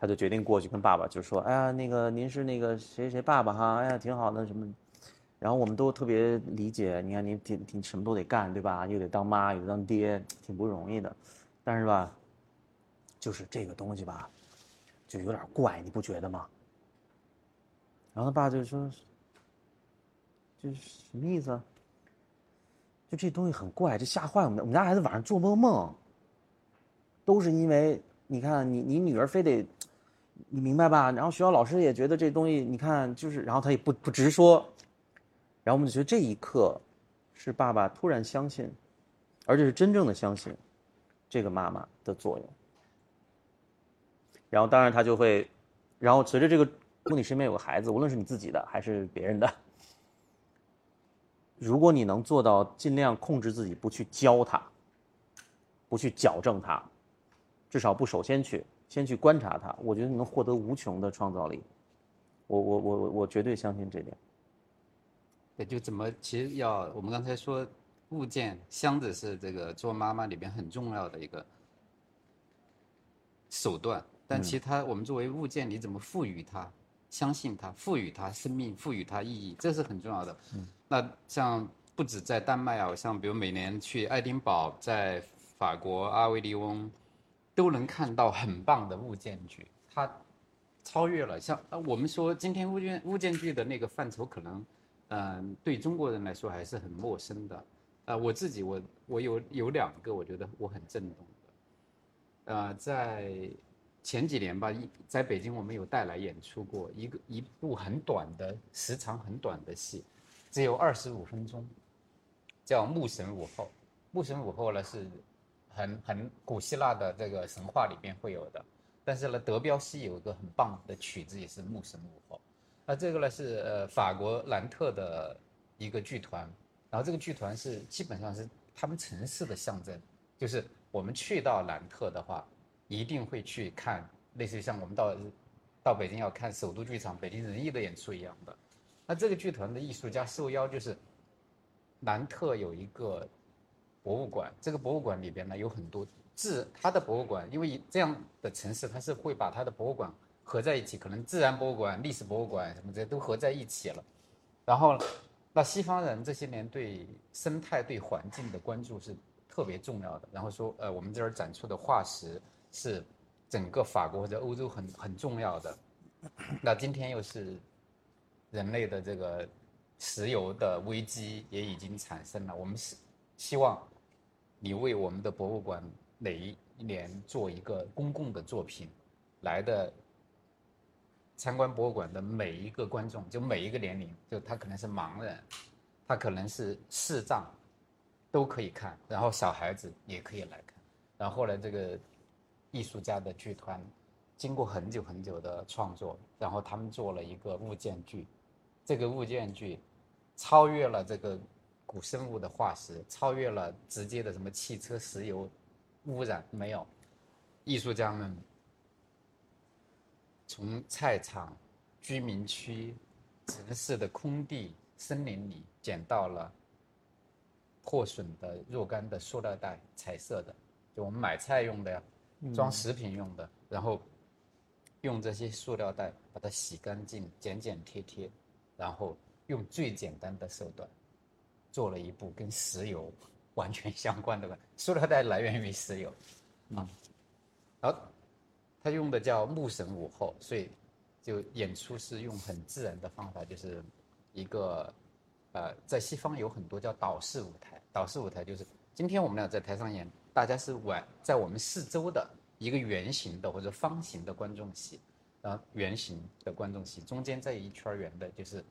Speaker 2: 他就决定过去跟爸爸就说：“哎呀，那个您是那个谁谁爸爸哈，哎呀挺好的什么。”然后我们都特别理解，你看你挺挺什么都得干，对吧？又得当妈，又得当爹，挺不容易的。但是吧，就是这个东西吧，就有点怪，你不觉得吗？然后他爸就说：“这是什么意思？就这东西很怪，这吓坏我们。我们家孩子晚上做噩梦，都是因为你看你你女儿非得，你明白吧？然后学校老师也觉得这东西，你看就是，然后他也不不直说。”然后我们就觉得这一刻，是爸爸突然相信，而且是真正的相信，这个妈妈的作用。然后当然他就会，然后随着这个，如果你身边有个孩子，无论是你自己的还是别人的，如果你能做到尽量控制自己，不去教他，不去矫正他，至少不首先去先去观察他，我觉得你能获得无穷的创造力。我我我我我绝对相信这点。
Speaker 1: 也就怎么，其实要我们刚才说，物件箱子是这个做妈妈里边很重要的一个手段，但其他我们作为物件，你怎么赋予它，相信它，赋予它生命，赋予它意义，这是很重要的。那像不止在丹麦啊，像比如每年去爱丁堡，在法国阿维利翁，都能看到很棒的物件剧，它超越了像我们说今天物件物件剧的那个范畴可能。嗯，对中国人来说还是很陌生的。呃，我自己我我有有两个，我觉得我很震动的。呃，在前几年吧，一在北京我们有带来演出过一个一部很短的时长很短的戏，只有二十五分钟，叫《牧神午后》。牧神午后呢是很很古希腊的这个神话里边会有的，但是呢德彪西有一个很棒的曲子也是《牧神午后》。那这个呢是呃法国兰特的一个剧团，然后这个剧团是基本上是他们城市的象征，就是我们去到兰特的话，一定会去看，类似于像我们到到北京要看首都剧场北京人艺的演出一样的。那这个剧团的艺术家受邀就是兰特有一个博物馆，这个博物馆里边呢有很多自他的博物馆，因为这样的城市它是会把它的博物馆。合在一起，可能自然博物馆、历史博物馆什么这些都合在一起了。然后，那西方人这些年对生态、对环境的关注是特别重要的。然后说，呃，我们这儿展出的化石是整个法国或者欧洲很很重要的。那今天又是人类的这个石油的危机也已经产生了。我们是希望你为我们的博物馆哪一年做一个公共的作品来的。参观博物馆的每一个观众，就每一个年龄，就他可能是盲人，他可能是视障，都可以看。然后小孩子也可以来看。然后后来这个艺术家的剧团，经过很久很久的创作，然后他们做了一个物件剧。这个物件剧超越了这个古生物的化石，超越了直接的什么汽车、石油污染没有。艺术家们。从菜场、居民区、城市的空地、森林里捡到了破损的若干的塑料袋，彩色的，就我们买菜用的呀，装食品用的。然后用这些塑料袋把它洗干净，剪剪贴贴，然后用最简单的手段做了一部跟石油完全相关的吧。塑料袋来源于石油，啊，然后。他用的叫牧神午后，所以就演出是用很自然的方法，就是一个呃，在西方有很多叫导式舞台，导式舞台就是今天我们俩在台上演，大家是玩在我们四周的一个圆形的或者方形的观众席，然后圆形的观众席中间再一圈圆的，就是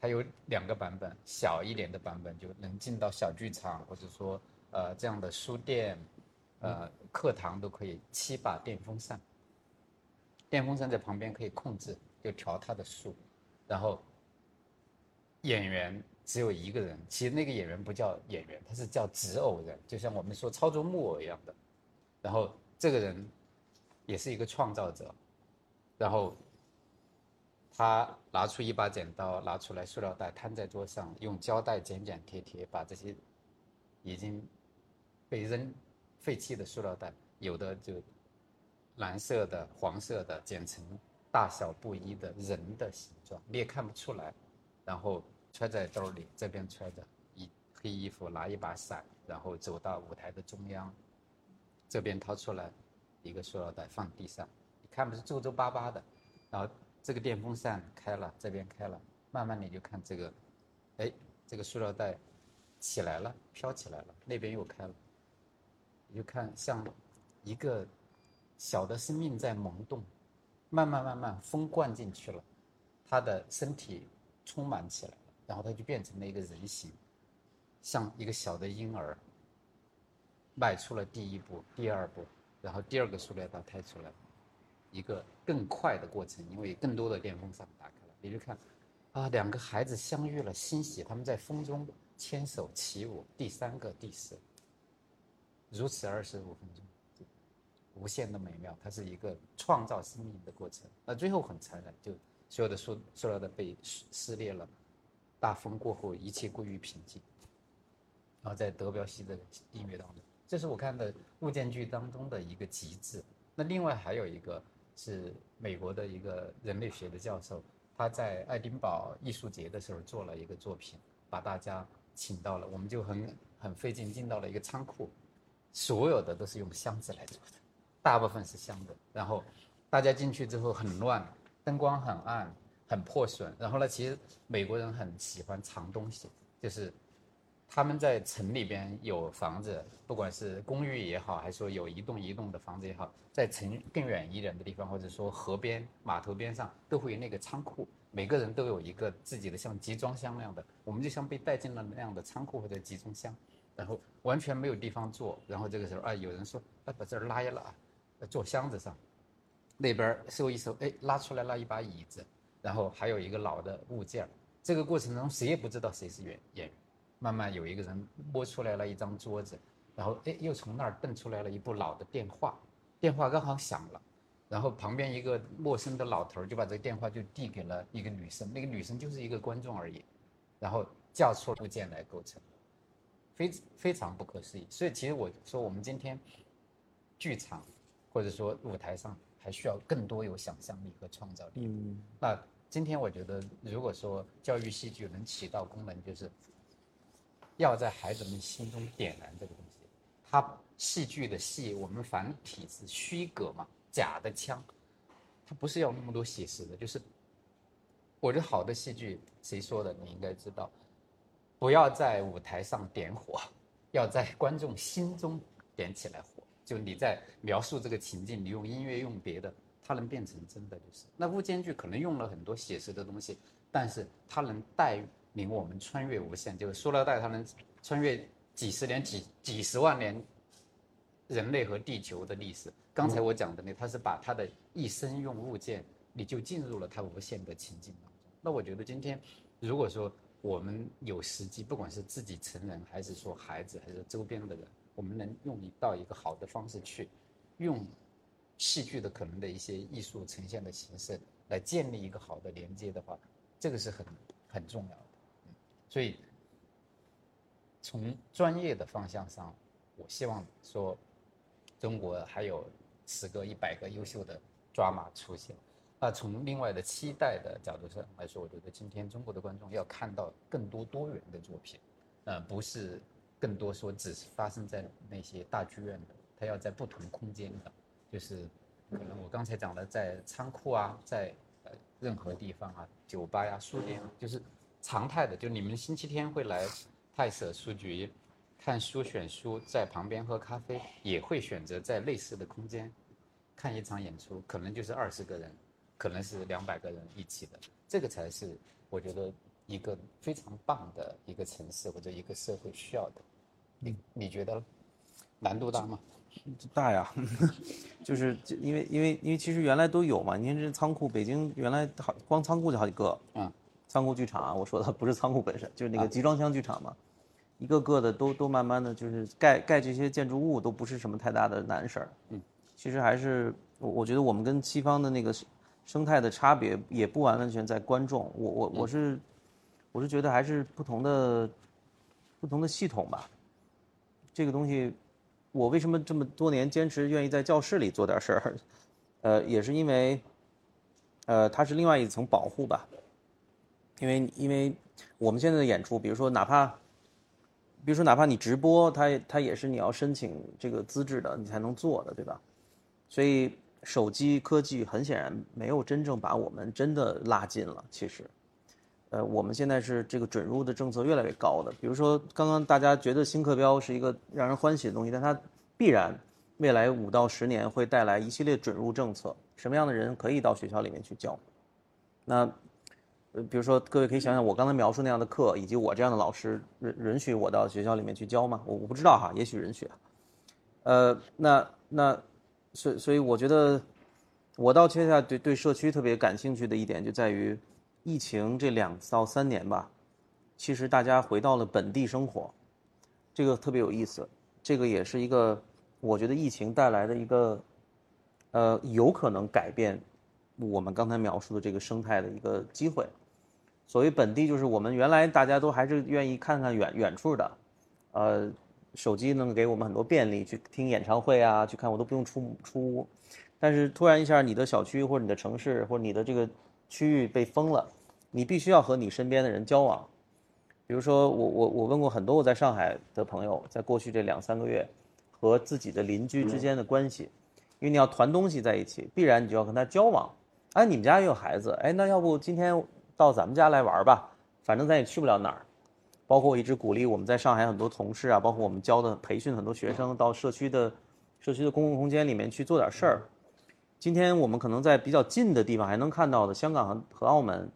Speaker 1: 它有两个版本，小一点的版本就能进到小剧场或者说呃这样的书店，呃课堂都可以，七把电风扇。电风扇在旁边可以控制，就调它的速，然后演员只有一个人，其实那个演员不叫演员，他是叫纸偶人，就像我们说操作木偶一样的。然后这个人也是一个创造者，然后他拿出一把剪刀，拿出来塑料袋摊在桌上，用胶带剪剪贴贴，把这些已经被扔废弃的塑料袋，有的就蓝色的、黄色的，剪成大小不一的人的形状，你也看不出来，然后揣在兜里，这边揣着一黑衣服，拿一把伞，然后走到舞台的中央，这边掏出来一个塑料袋放地上，你看不是皱皱巴巴的，然后这个电风扇开了，这边开了，慢慢你就看这个，哎，这个塑料袋起来了，飘起来了，那边又开了，你就看像一个小的生命在萌动，慢慢慢慢风灌进去了，他的身体充满起来了，然后他就变成了一个人形，像一个小的婴儿，迈出了第一步、第二步，然后第二个塑料袋抬出来，一个更快的过程，因为更多的电风扇打开了，你就看，啊，两个孩子相遇了，欣喜，他们在风中牵手起舞，第三个、第四，如此二十五分钟，无限的美妙，它是一个创造生命的过程。那最后很残忍，就所有的塑塑料的被撕撕裂了，大风过后，一切归于平静。然后在德彪西的音乐当中，这是我看的物件剧当中的一个极致。那另外还有一个是美国的一个人类学的教授，他在爱丁堡艺术节的时候做了一个作品，把大家请到了，我们就很很费劲进到了一个仓库，所有的都是用箱子来做的，大部分是箱子。然后大家进去之后很乱，灯光很暗，很破损。然后呢，其实美国人很喜欢藏东西，就是他们在城里边有房子，不管是公寓也好，还是说有一栋一栋的房子也好，在城更远一点的地方，或者说河边、码头边上，都会有那个仓库。每个人都有一个自己的像集装箱那样的，我们就像被带进了那样的仓库或者集装箱，然后完全没有地方坐。然后这个时候啊，有人说，哎，把这儿拉一拉，坐箱子上。那边收一收，哎，拉出来了一把椅子，然后还有一个老的物件儿。这个过程中谁也不知道谁是演演员。慢慢有一个人摸出来了一张桌子，然后哎，又从那儿瞪出来了一部老的电话，电话刚好响了，然后旁边一个陌生的老头就把这个电话就递给了一个女生，那个女生就是一个观众而已，然后叫出物件来构成，非非常不可思议。所以其实我说我们今天剧场或者说舞台上还需要更多有想象力和创造力。
Speaker 2: 嗯，
Speaker 1: 那今天我觉得，如果说教育戏剧能起到功能，就是要在孩子们心中点燃这个东西。它戏剧的戏，我们繁体是虚格嘛，假的腔，它不是要那么多写实的，就是我觉得好的戏剧，谁说的你应该知道，不要在舞台上点火，要在观众心中点起来火。就你在描述这个情境，你用音乐用别的，它能变成真的就是。那物间剧可能用了很多写实的东西，但是它能带领我们穿越无限，就是塑料袋它能穿越几十年、几几十万年人类和地球的历史。刚才我讲的那，他是把他的一生用物件，你就进入了他无限的情境当中。那我觉得今天，如果说我们有时机，不管是自己成人，还是说孩子，还是周边的人，我们能用到一个好的方式去，用戏剧的可能的一些艺术呈现的形式来建立一个好的连接的话，这个是很很重要的。所以从专业的方向上，我希望说，中国还有十个、一百个优秀的抓马出现。那从另外的期待的角度上来说，我觉得今天中国的观众要看到更多多元的作品，呃，不是更多说只是发生在那些大剧院的，它要在不同空间的，就是可能我刚才讲的，在仓库啊，在呃任何地方啊，酒吧呀、书店啊，就是常态的，就你们星期天会来泰舍书局看书、选书，在旁边喝咖啡，也会选择在类似的空间看一场演出，可能就是二十个人，可能是两百个人一起的，这个才是我觉得一个非常棒的一个城市或者一个社会需要的。你你觉得难度大吗？
Speaker 2: 大呀，就是因为因为因为其实原来都有嘛，你看这仓库，北京原来好光仓库就好几个，
Speaker 1: 嗯，
Speaker 2: 仓库剧场啊，我说的不是仓库本身，就是那
Speaker 1: 啊
Speaker 2: 个集装箱剧场嘛，一个个的都都慢慢的就是盖盖这些建筑物都不是什么太大的难事儿，
Speaker 1: 嗯，
Speaker 2: 其实还是我我觉得我们跟西方的那个生态的差别也不完完全在观众，我我我是我是觉得还是不同的不同的系统吧。这个东西，我为什么这么多年坚持愿意在教室里做点事儿？呃，也是因为，呃，它是另外一层保护吧。因为因为我们现在的演出，比如说哪怕，比如说哪怕你直播，它它也是你要申请这个资质的，你才能做的，对吧？所以手机科技很显然没有真正把我们真的拉近了。其实，呃，我们现在是这个准入的政策越来越高的。比如说刚刚大家觉得新课标是一个让人欢喜的东西，但它必然未来五到十年会带来一系列准入政策，什么样的人可以到学校里面去教？那。呃，比如说，各位可以想想我刚才描述那样的课，以及我这样的老师，允允许我到学校里面去教吗？我我不知道哈，也许允许。呃，那那，所所以我觉得，我到接下来对对社区特别感兴趣的一点就在于，疫情这两到三年吧，其实大家回到了本地生活，这个特别有意思。这个也是一个我觉得疫情带来的一个，呃，有可能改变我们刚才描述的这个生态的一个机会。所谓本地，就是我们原来大家都还是愿意看看远远处的，呃，手机能给我们很多便利，去听演唱会啊，去看我都不用出出屋。但是突然一下，你的小区或者你的城市或者你的这个区域被封了，你必须要和你身边的人交往。比如说，我我我问过很多我在上海的朋友，在过去这两三个月和自己的邻居之间的关系，因为你要团东西在一起，必然你就要跟他交往。哎，你们家也有孩子，哎，那要不今天？到咱们家来玩吧，反正咱也去不了哪儿。包括我一直鼓励我们在上海很多同事啊，包括我们教的培训很多学生到社区的社区的公共空间里面去做点事儿。今天我们可能在比较近的地方还能看到的，香港和和澳门，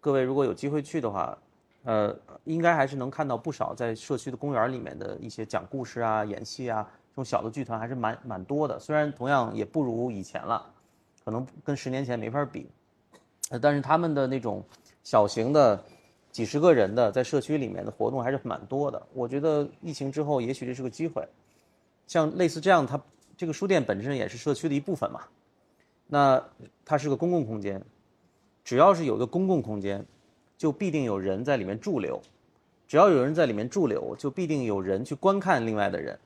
Speaker 2: 各位如果有机会去的话，呃，应该还是能看到不少在社区的公园里面的一些讲故事啊、演戏啊这种小的剧团还是蛮蛮多的。虽然同样也不如以前了，可能跟十年前没法比。但是他们的那种小型的、几十个人的在社区里面的活动还是蛮多的。我觉得疫情之后，也许这是个机会。像类似这样，它这个书店本身也是社区的一部分嘛。那它是个公共空间，只要是有个公共空间，就必定有人在里面驻留。只要有人在里面驻留，就必定有人去观看另外的人。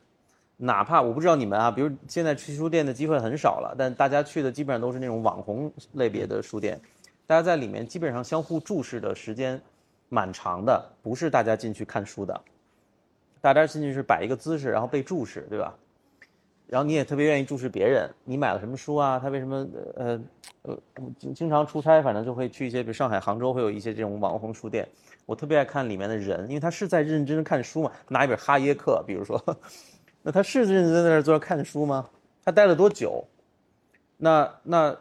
Speaker 2: 哪怕我不知道你们啊，比如现在去书店的机会很少了，但大家去的基本上都是那种网红类别的书店。大家在里面基本上相互注视的时间蛮长的，不是大家进去看书的，大家进去是摆一个姿势，然后被注视，对吧？然后你也特别愿意注视别人，你买了什么书啊？他为什么呃呃经经常出差，反正就会去一些，比如上海、杭州会有一些这种网红书店。我特别爱看里面的人，因为他是在认真的看书嘛。拿一本哈耶克，比如说，那他是认真在那儿坐着看书吗？他待了多久？那那。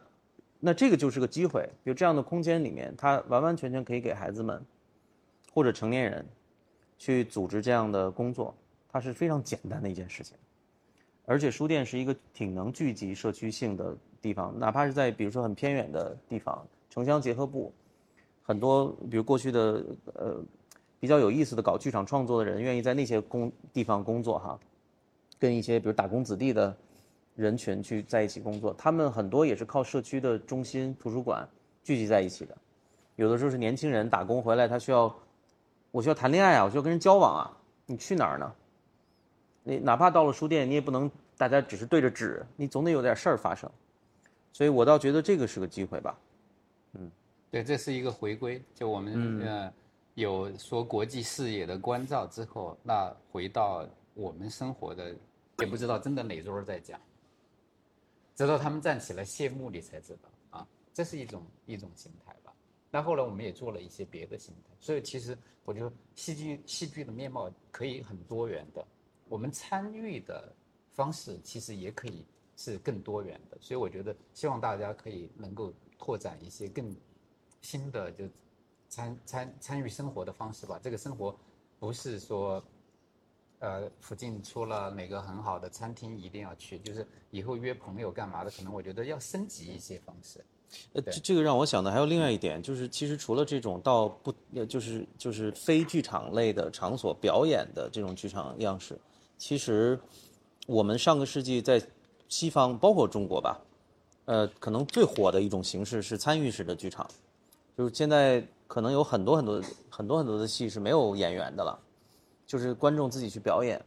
Speaker 2: 那这个就是个机会，有这样的空间里面，他完完全全可以给孩子们或者成年人去组织这样的工作，它是非常简单的一件事情。而且书店是一个挺能聚集社区性的地方，哪怕是在比如说很偏远的地方，城乡结合部，很多比如过去的呃比较有意思的搞剧场创作的人，愿意在那些工地方工作哈，跟一些比如打工子弟的。人群去在一起工作，他们很多也是靠社区的中心图书馆聚集在一起的。有的时候是年轻人打工回来，他需要，我需要谈恋爱啊，我需要跟人交往啊。你去哪儿呢？你哪怕到了书店，你也不能大家只是对着纸，你总得有点事儿发生。所以我倒觉得这个是个机会吧。
Speaker 1: 嗯，对，这是一个回归。就我们呃有说国际视野的关照之后，那回到我们生活的，也不知道真的哪桌在讲。直到他们站起来谢幕，你才知道啊，这是一种一种形态吧。那后来我们也做了一些别的形态，所以其实我觉得戏剧戏剧的面貌可以很多元的，我们参与的方式其实也可以是更多元的。所以我觉得希望大家可以能够拓展一些更新的就参参参与生活的方式吧。这个生活不是说。呃，附近出了哪个很好的餐厅，一定要去。就是以后约朋友干嘛的，可能我觉得要升级一些方式。
Speaker 2: 呃，这这个让我想的还有另外一点，就是其实除了这种到不，就是就是非剧场类的场所表演的这种剧场样式，其实我们上个世纪在西方包括中国吧，呃，可能最火的一种形式是参与式的剧场，就是现在可能有很多很多很多很多的戏是没有演员的了，就是观众自己去表演。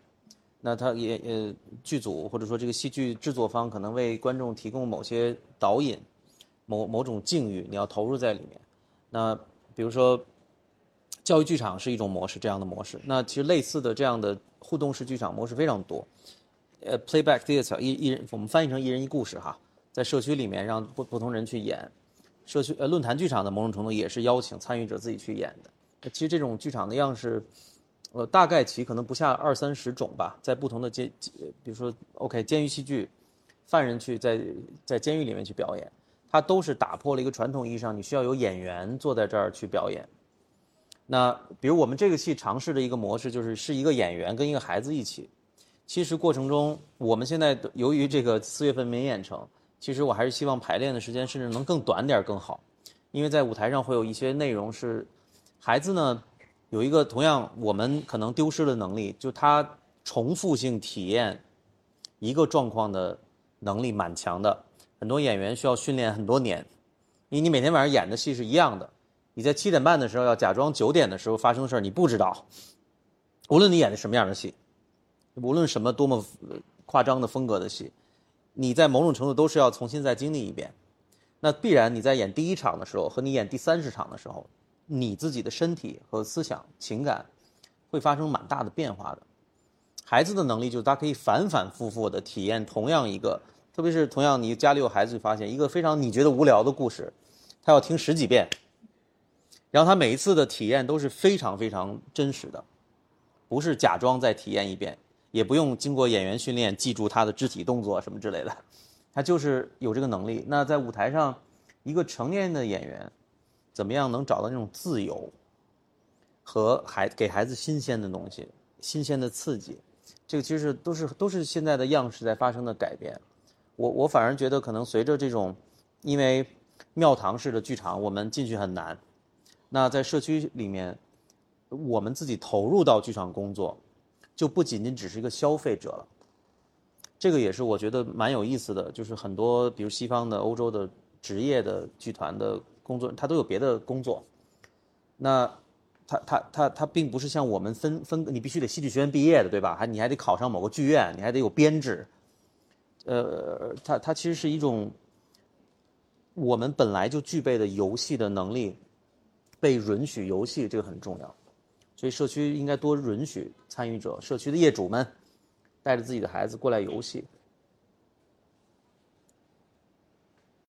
Speaker 2: 那他也呃剧组或者说这个戏剧制作方可能为观众提供某些导引，某某种境遇，你要投入在里面。那比如说，教育剧场是一种模式，这样的模式。那其实类似的这样的互动式剧场模式非常多。呃，playback theater 一一人我们翻译成一人一故事哈，在社区里面让不不同人去演。社区呃论坛剧场的某种程度也是邀请参与者自己去演的。其实这种剧场的样式。呃，大概其可能不下二三十种吧，在不同的监，比如说，OK，监狱戏剧，犯人去在在监狱里面去表演，它都是打破了一个传统意义上你需要有演员坐在这儿去表演。那比如我们这个戏尝试的一个模式就是是一个演员跟一个孩子一起，其实过程中我们现在由于这个四月份没演成，其实我还是希望排练的时间甚至能更短点更好，因为在舞台上会有一些内容是孩子呢。有一个同样我们可能丢失的能力，就他重复性体验一个状况的能力蛮强的。很多演员需要训练很多年，因为你每天晚上演的戏是一样的。你在七点半的时候要假装九点的时候发生的事儿你不知道。无论你演的什么样的戏，无论什么多么夸张的风格的戏，你在某种程度都是要重新再经历一遍。那必然你在演第一场的时候和你演第三十场的时候。你自己的身体和思想、情感会发生蛮大的变化的。孩子的能力就是他可以反反复复的体验同样一个，特别是同样你家里有孩子，发现一个非常你觉得无聊的故事，他要听十几遍，然后他每一次的体验都是非常非常真实的，不是假装再体验一遍，也不用经过演员训练记住他的肢体动作什么之类的，他就是有这个能力。那在舞台上，一个成年人的演员。怎么样能找到那种自由，和孩给孩子新鲜的东西、新鲜的刺激？这个其实都是都是现在的样式在发生的改变。我我反而觉得，可能随着这种，因为庙堂式的剧场，我们进去很难。那在社区里面，我们自己投入到剧场工作，就不仅仅只是一个消费者了。这个也是我觉得蛮有意思的，就是很多比如西方的、欧洲的职业的剧团的。工作他都有别的工作，那他他他他并不是像我们分分，你必须得戏剧学院毕业的，对吧？还你还得考上某个剧院，你还得有编制。呃，他他其实是一种我们本来就具备的游戏的能力，被允许游戏，这个很重要。所以社区应该多允许参与者，社区的业主们带着自己的孩子过来游戏。